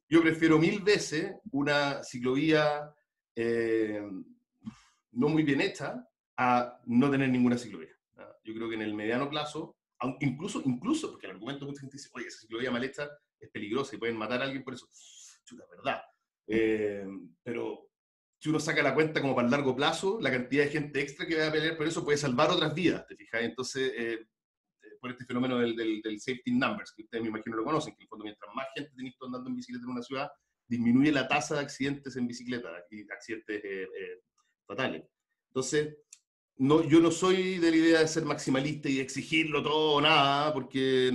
yo prefiero mil veces una ciclovía eh, no muy bien hecha a no tener ninguna ciclovía. Yo creo que en el mediano plazo incluso, incluso, porque el argumento mucha gente dice, oye, esa ciclovía mal hecha es peligrosa y pueden matar a alguien por eso. Chuta, verdad. Eh, pero si uno saca la cuenta como para el largo plazo, la cantidad de gente extra que va a pelear por eso puede salvar otras vidas, ¿te fijas? Entonces, eh, eh, por este fenómeno del, del, safety numbers, que ustedes me imagino lo conocen, que en el fondo mientras más gente tenéis andando en bicicleta en una ciudad, disminuye la tasa de accidentes en bicicleta y accidentes fatales. Entonces, no, yo no soy de la idea de ser maximalista y exigirlo todo o nada, porque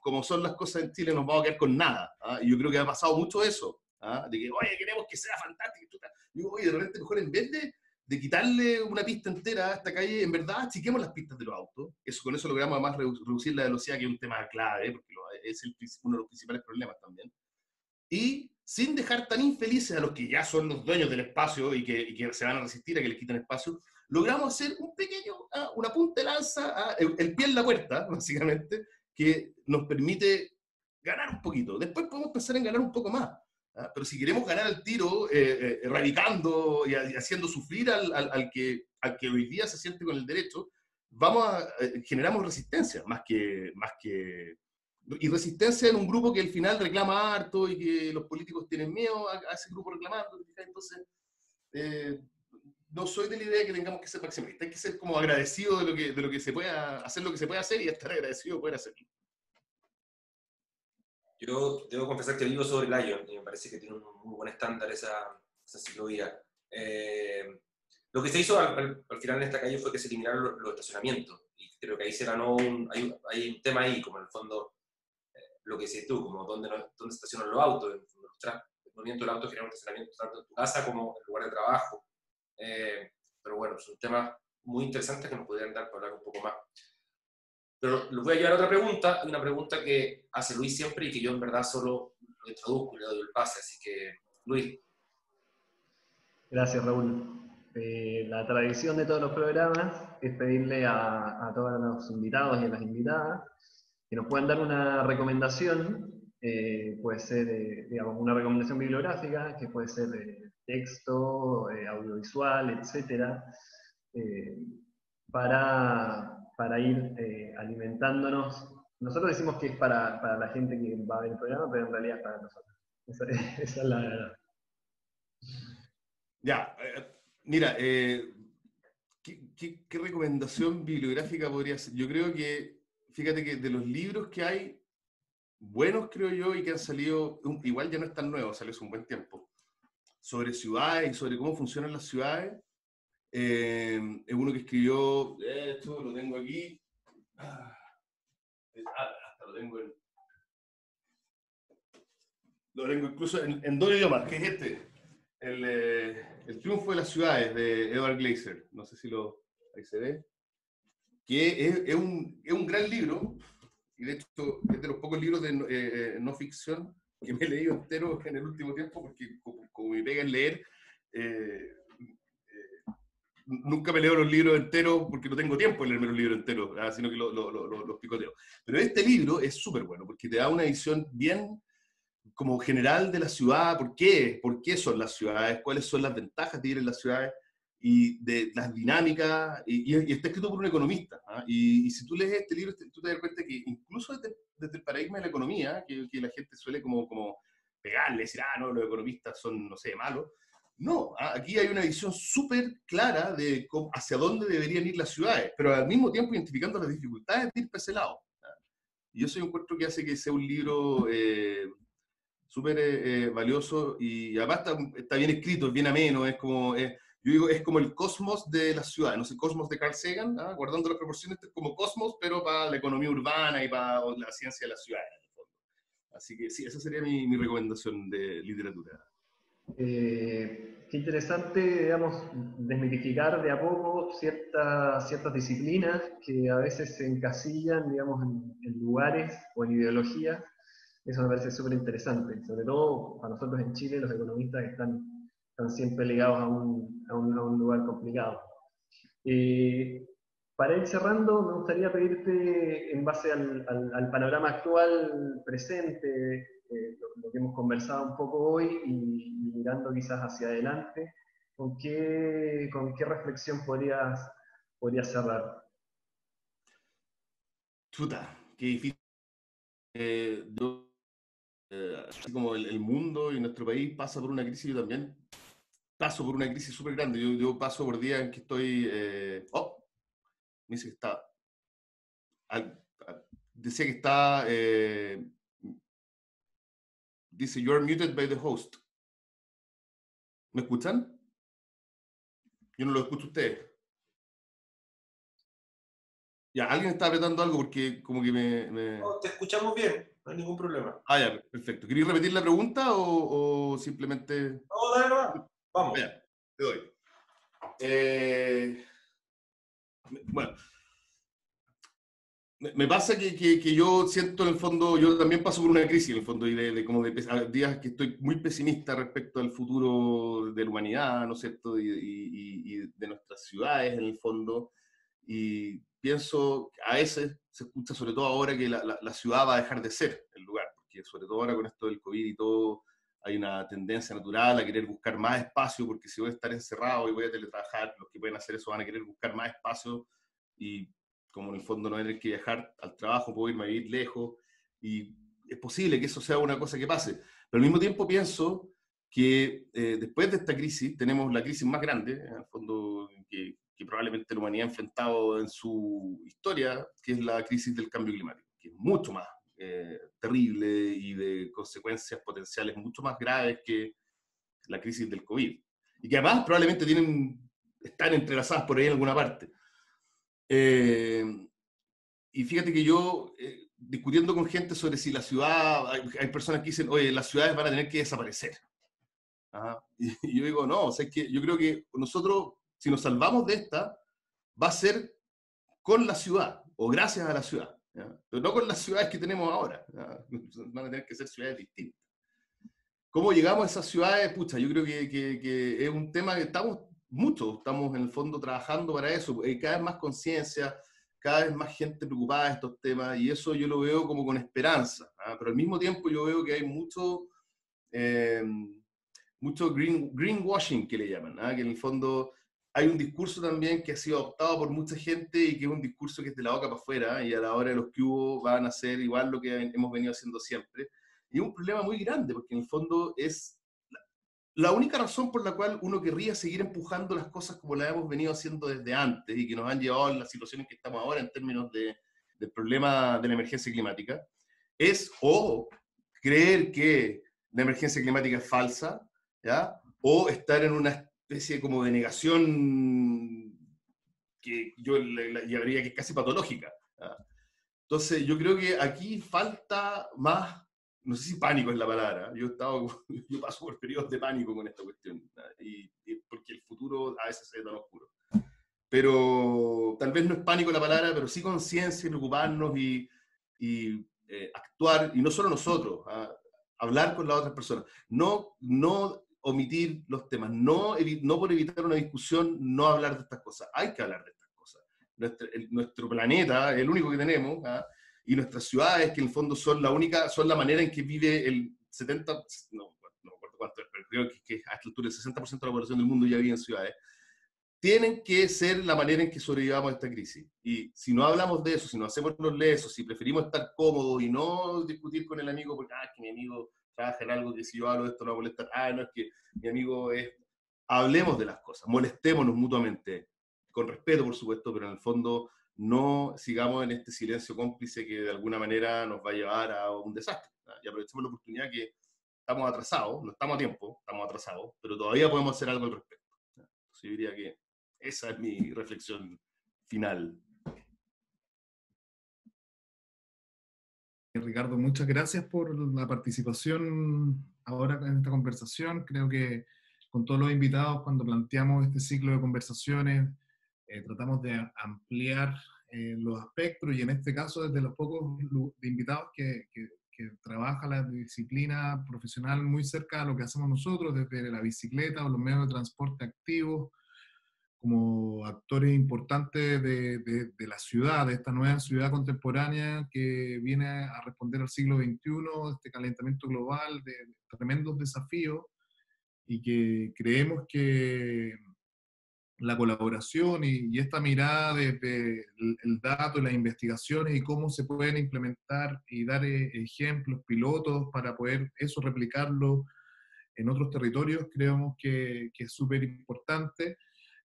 como son las cosas en Chile nos vamos a quedar con nada. ¿ah? Y yo creo que ha pasado mucho eso, ¿ah? de que, oye, queremos que sea fantástico. Digo, oye, de repente mejor en vez de, de, quitarle una pista entera a esta calle, en verdad chiquemos las pistas de los autos. Eso, con eso logramos además reducir la velocidad, que es un tema clave, porque es uno de los principales problemas también. Y sin dejar tan infelices a los que ya son los dueños del espacio y que, y que se van a resistir a que les quiten espacio, logramos hacer un pequeño, ah, una punta de lanza, ah, el, pie en la puerta, básicamente, que nos permite ganar un poquito. Después podemos pensar en ganar un poco más. ¿ah? Pero si queremos ganar el tiro, eh, eh, erradicando y, haciendo sufrir al, al, que, al que hoy día se siente con el derecho, vamos a, eh, generamos resistencia, más que, más que... Y resistencia en un grupo que al final reclama harto y que los políticos tienen miedo a, ese grupo reclamando. Entonces, no soy de la idea de que tengamos que ser maximalistas, hay que ser como agradecido de lo que, de lo que se pueda hacer, lo que se puede hacer y estar agradecido de poder hacerlo.
Yo debo confesar que vivo sobre el Lion y me parece que tiene un muy buen estándar esa, esa ciclovía. Eh, lo que se hizo al, final en esta calle fue que se eliminaron los, estacionamientos y creo que ahí se ganó un, hay, hay un tema ahí, como en el fondo, eh, lo que dices tú, como dónde, dónde estacionan los autos, el, movimiento del auto genera un estacionamiento tanto en tu casa como en el lugar de trabajo. Eh, pero bueno, es un tema muy interesante que nos podrían dar para hablar un poco más. Pero les voy a llevar a otra pregunta, una pregunta que hace Luis siempre y que yo en verdad solo lo introduzco y le doy el pase, así que Luis.
Gracias Raúl. Eh, la tradición de todos los programas es pedirle a, todos los invitados y a las invitadas que nos puedan dar una recomendación, eh, puede ser digamos, una recomendación bibliográfica, que puede ser texto, eh, audiovisual, etcétera, eh, para, para, ir eh, alimentándonos. Nosotros decimos que es para, para, la gente que va a ver el programa, pero en realidad es para nosotros. Esa, es la verdad.
Ya, mira, ¿qué, recomendación bibliográfica podría ser? Yo creo que, fíjate que de los libros que hay, buenos creo yo, y que han salido, igual ya no están nuevos, salió hace un buen tiempo sobre ciudades y sobre cómo funcionan las ciudades. Eh, es uno que escribió, esto lo tengo aquí, ah, hasta lo tengo en, lo tengo incluso en, dos idiomas, que es este, el, eh, el, triunfo de las ciudades de Edward Glaser, no sé si lo, ahí se ve, que es, es, un, es un, gran libro, y de hecho es de los pocos libros de eh, no ficción que me he leído entero en el último tiempo, porque como, me pega en leer, eh, eh, nunca me leo los libros enteros porque no tengo tiempo de leerme los libros enteros, ¿ah? sino que los lo, picoteo. Pero este libro es súper bueno porque te da una visión bien como general de la ciudad, por qué, por qué son las ciudades, cuáles son las ventajas de ir en las ciudades y de las dinámicas, y, está escrito por un economista. ¿ah? Y, si tú lees este libro, tú te das cuenta que incluso desde, el paradigma de la economía, que, que, la gente suele como, como pegarle, decir, ah, no, los economistas son, no sé, malos, no, ¿ah? aquí hay una visión súper clara de hacia dónde deberían ir las ciudades, pero al mismo tiempo identificando las dificultades de ir para ese lado. ¿ah? Y eso yo encuentro que hace que sea un libro eh, súper eh, eh, valioso y además está, bien escrito, es bien ameno, es como, yo digo, es como el cosmos de las ciudades, no sé, cosmos de Carl Sagan, ¿ah? guardando las proporciones, como cosmos, pero para la economía urbana y para la ciencia de las ciudades. Así que sí, esa sería mi recomendación de literatura.
Eh, qué interesante, digamos, desmitificar de a poco ciertas, ciertas disciplinas que a veces se encasillan, digamos, en, lugares o en ideologías. Eso me parece súper interesante, sobre todo para nosotros en Chile, los economistas están, están siempre ligados a un, a un, a un lugar complicado. Eh, para ir cerrando, me gustaría pedirte, en base al, al, panorama actual, presente, eh, lo, que hemos conversado un poco hoy y, mirando quizás hacia adelante, ¿con qué, con qué reflexión podrías, podrías cerrar?
Chuta, qué difícil. Eh, eh, así como el, mundo y nuestro país pasa por una crisis, yo también paso por una crisis súper grande. Yo, yo, paso por días en que estoy... oh, me dice que está... decía que está Dice, you're muted by the host. ¿Me escuchan? Yo no lo escucho a ustedes. Ya, alguien está apretando algo porque como que me...
No, te escuchamos bien, no hay ningún problema.
Ah, ya, perfecto. ¿Querías repetir la pregunta o, simplemente...?
No, dale, va. Vamos. Ya,
te doy. Eh, bueno, me pasa que, que, yo siento en el fondo, yo también paso por una crisis en el fondo, y de, como de, días que estoy muy pesimista respecto al futuro de la humanidad, ¿no es cierto? Y, y, de nuestras ciudades en el fondo. Y pienso, a veces se escucha, sobre todo ahora, que la, la, ciudad va a dejar de ser el lugar, porque sobre todo ahora con esto del COVID y todo, hay una tendencia natural a querer buscar más espacio, porque si voy a estar encerrado y voy a teletrabajar, los que pueden hacer eso van a querer buscar más espacio y como en el fondo no tener que viajar al trabajo, puedo irme a vivir lejos, y es posible que eso sea una cosa que pase. Pero al mismo tiempo pienso que eh, después de esta crisis tenemos la crisis más grande, en el fondo, que, probablemente la humanidad ha enfrentado en su historia, que es la crisis del cambio climático, que es mucho más eh, terrible y de consecuencias potenciales mucho más graves que la crisis del COVID. Y que además probablemente tienen, están entrelazadas por ahí en alguna parte. Eh, y fíjate que yo, eh, discutiendo con gente sobre si la ciudad, hay, personas que dicen, oye, las ciudades van a tener que desaparecer. Y, yo digo, no, o sea, es que yo creo que nosotros, si nos salvamos de esta, va a ser con la ciudad o gracias a la ciudad, pero no con las ciudades que tenemos ahora. Van a tener que ser ciudades distintas. ¿Cómo llegamos a esas ciudades? Pucha, yo creo que, que, que es un tema que estamos muchos estamos en el fondo trabajando para eso. Hay cada vez más conciencia, cada vez más gente preocupada de estos temas y eso yo lo veo como con esperanza. ¿ah? Pero al mismo tiempo yo veo que hay mucho, eh, mucho green, greenwashing que le llaman, ¿ah? que en el fondo hay un discurso también que ha sido adoptado por mucha gente y que es un discurso que es de la boca para afuera ¿ah? y a la hora de los que hubo van a hacer igual lo que hemos venido haciendo siempre. Y es un problema muy grande porque en el fondo es la única razón por la cual uno querría seguir empujando las cosas como las hemos venido haciendo desde antes y que nos han llevado a la situación en que estamos ahora en términos de, del problema de la emergencia climática es o creer que la emergencia climática es falsa, ¿ya? o estar en una especie como de negación que yo le, llamaría que es casi patológica. Entonces, yo creo que aquí falta más no sé si pánico es la palabra, yo, he estado, yo paso por periodos de pánico con esta cuestión, y, porque el futuro a veces es tan oscuro. Pero tal vez no es pánico la palabra, pero sí conciencia, preocuparnos y, y eh, actuar, y no solo nosotros, hablar con las otras personas. No, no omitir los temas, no, no por evitar una discusión, no hablar de estas cosas. Hay que hablar de estas cosas. Nuestro, nuestro planeta, el único que tenemos, ¿ah? y nuestras ciudades, que en el fondo son la única, son la manera en que vive el 70, no, no me acuerdo cuánto pero creo que, que altura el 60% de la población del mundo ya vive en ciudades, tienen que ser la manera en que sobrevivamos a esta crisis. Y si no hablamos de eso, si no hacemos los lesos, si preferimos estar cómodos y no discutir con el amigo porque, ah, que mi amigo trabaja algo que si yo hablo de esto no va a ah, no, es que mi amigo es... Hablemos de las cosas, molestémonos mutuamente, con respeto, por supuesto, pero en el fondo no sigamos en este silencio cómplice que de alguna manera nos va a llevar a un desastre. Y aprovechemos la oportunidad que estamos atrasados, no estamos a tiempo, estamos atrasados, pero todavía podemos hacer algo al respecto. Yo diría que esa es mi reflexión final.
Ricardo, muchas gracias por la participación ahora en esta conversación. Creo que con todos los invitados, cuando planteamos este ciclo de conversaciones, eh, tratamos de ampliar eh, los aspectos y en este caso desde los pocos invitados que, que, que trabaja la disciplina profesional muy cerca de lo que hacemos nosotros, desde la bicicleta o los medios de transporte activos, como actores importantes de, de, la ciudad, de esta nueva ciudad contemporánea que viene a responder al siglo XXI, este calentamiento global, de, tremendos desafíos, y que creemos que la colaboración y, esta mirada desde el, el, dato y las investigaciones y cómo se pueden implementar y dar eh, ejemplos, pilotos para poder eso replicarlo en otros territorios, creemos que, que es súper importante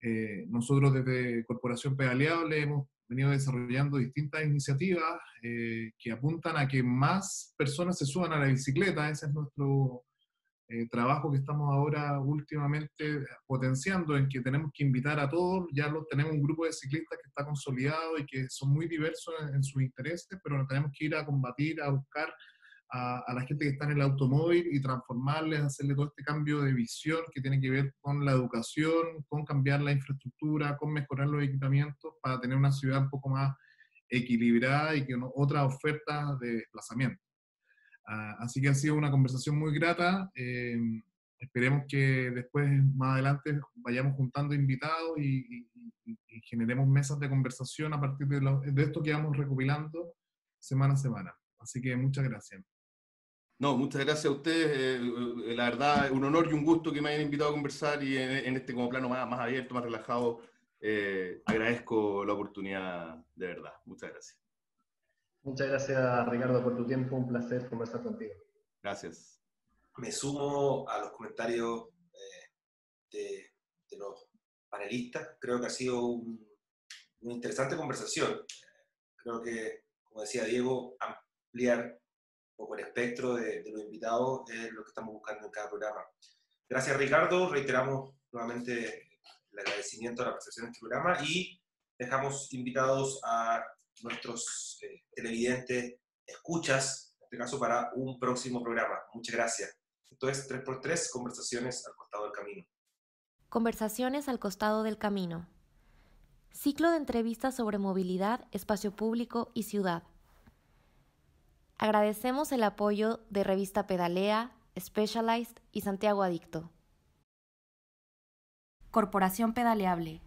eh, nosotros desde Corporación Pedaleable hemos venido desarrollando distintas iniciativas eh, que apuntan a que más personas se suban a la bicicleta. Ese es nuestro eh, trabajo que estamos ahora últimamente potenciando, en que tenemos que invitar a todos. Ya lo, tenemos un grupo de ciclistas que está consolidado y que son muy diversos en, en sus intereses, pero tenemos que ir a combatir, a buscar a, la gente que está en el automóvil y transformarles, hacerle todo este cambio de visión que tiene que ver con la educación, con cambiar la infraestructura, con mejorar los equipamientos para tener una ciudad un poco más equilibrada y que no, otras ofertas de desplazamiento. Ah, así que ha sido una conversación muy grata. Eh, esperemos que después, más adelante, vayamos juntando invitados y, generemos mesas de conversación a partir de, de esto que vamos recopilando semana a semana. Así que muchas gracias.
No, muchas gracias a ustedes. Eh, eh, la verdad, un honor y un gusto que me hayan invitado a conversar y en, este como plano más, más abierto, más relajado, eh, agradezco la oportunidad de verdad. Muchas gracias.
Muchas gracias, Ricardo, por tu tiempo. Un placer conversar contigo.
Gracias.
Me sumo a los comentarios de, los panelistas. Creo que ha sido una interesante conversación. Creo que, como decía Diego, ampliar poco el espectro de, los invitados es lo que estamos buscando en cada programa. Gracias Ricardo, reiteramos nuevamente el agradecimiento a la presentación de este programa y dejamos invitados a nuestros eh, televidentes, escuchas, en este caso para un próximo programa. Muchas gracias. Esto es 3x3, conversaciones al costado del camino.
Conversaciones al costado del camino. Ciclo de entrevistas sobre movilidad, espacio público y ciudad. Agradecemos el apoyo de Revista Pedalea, Specialized y Santiago Adicto. Corporación Pedaleable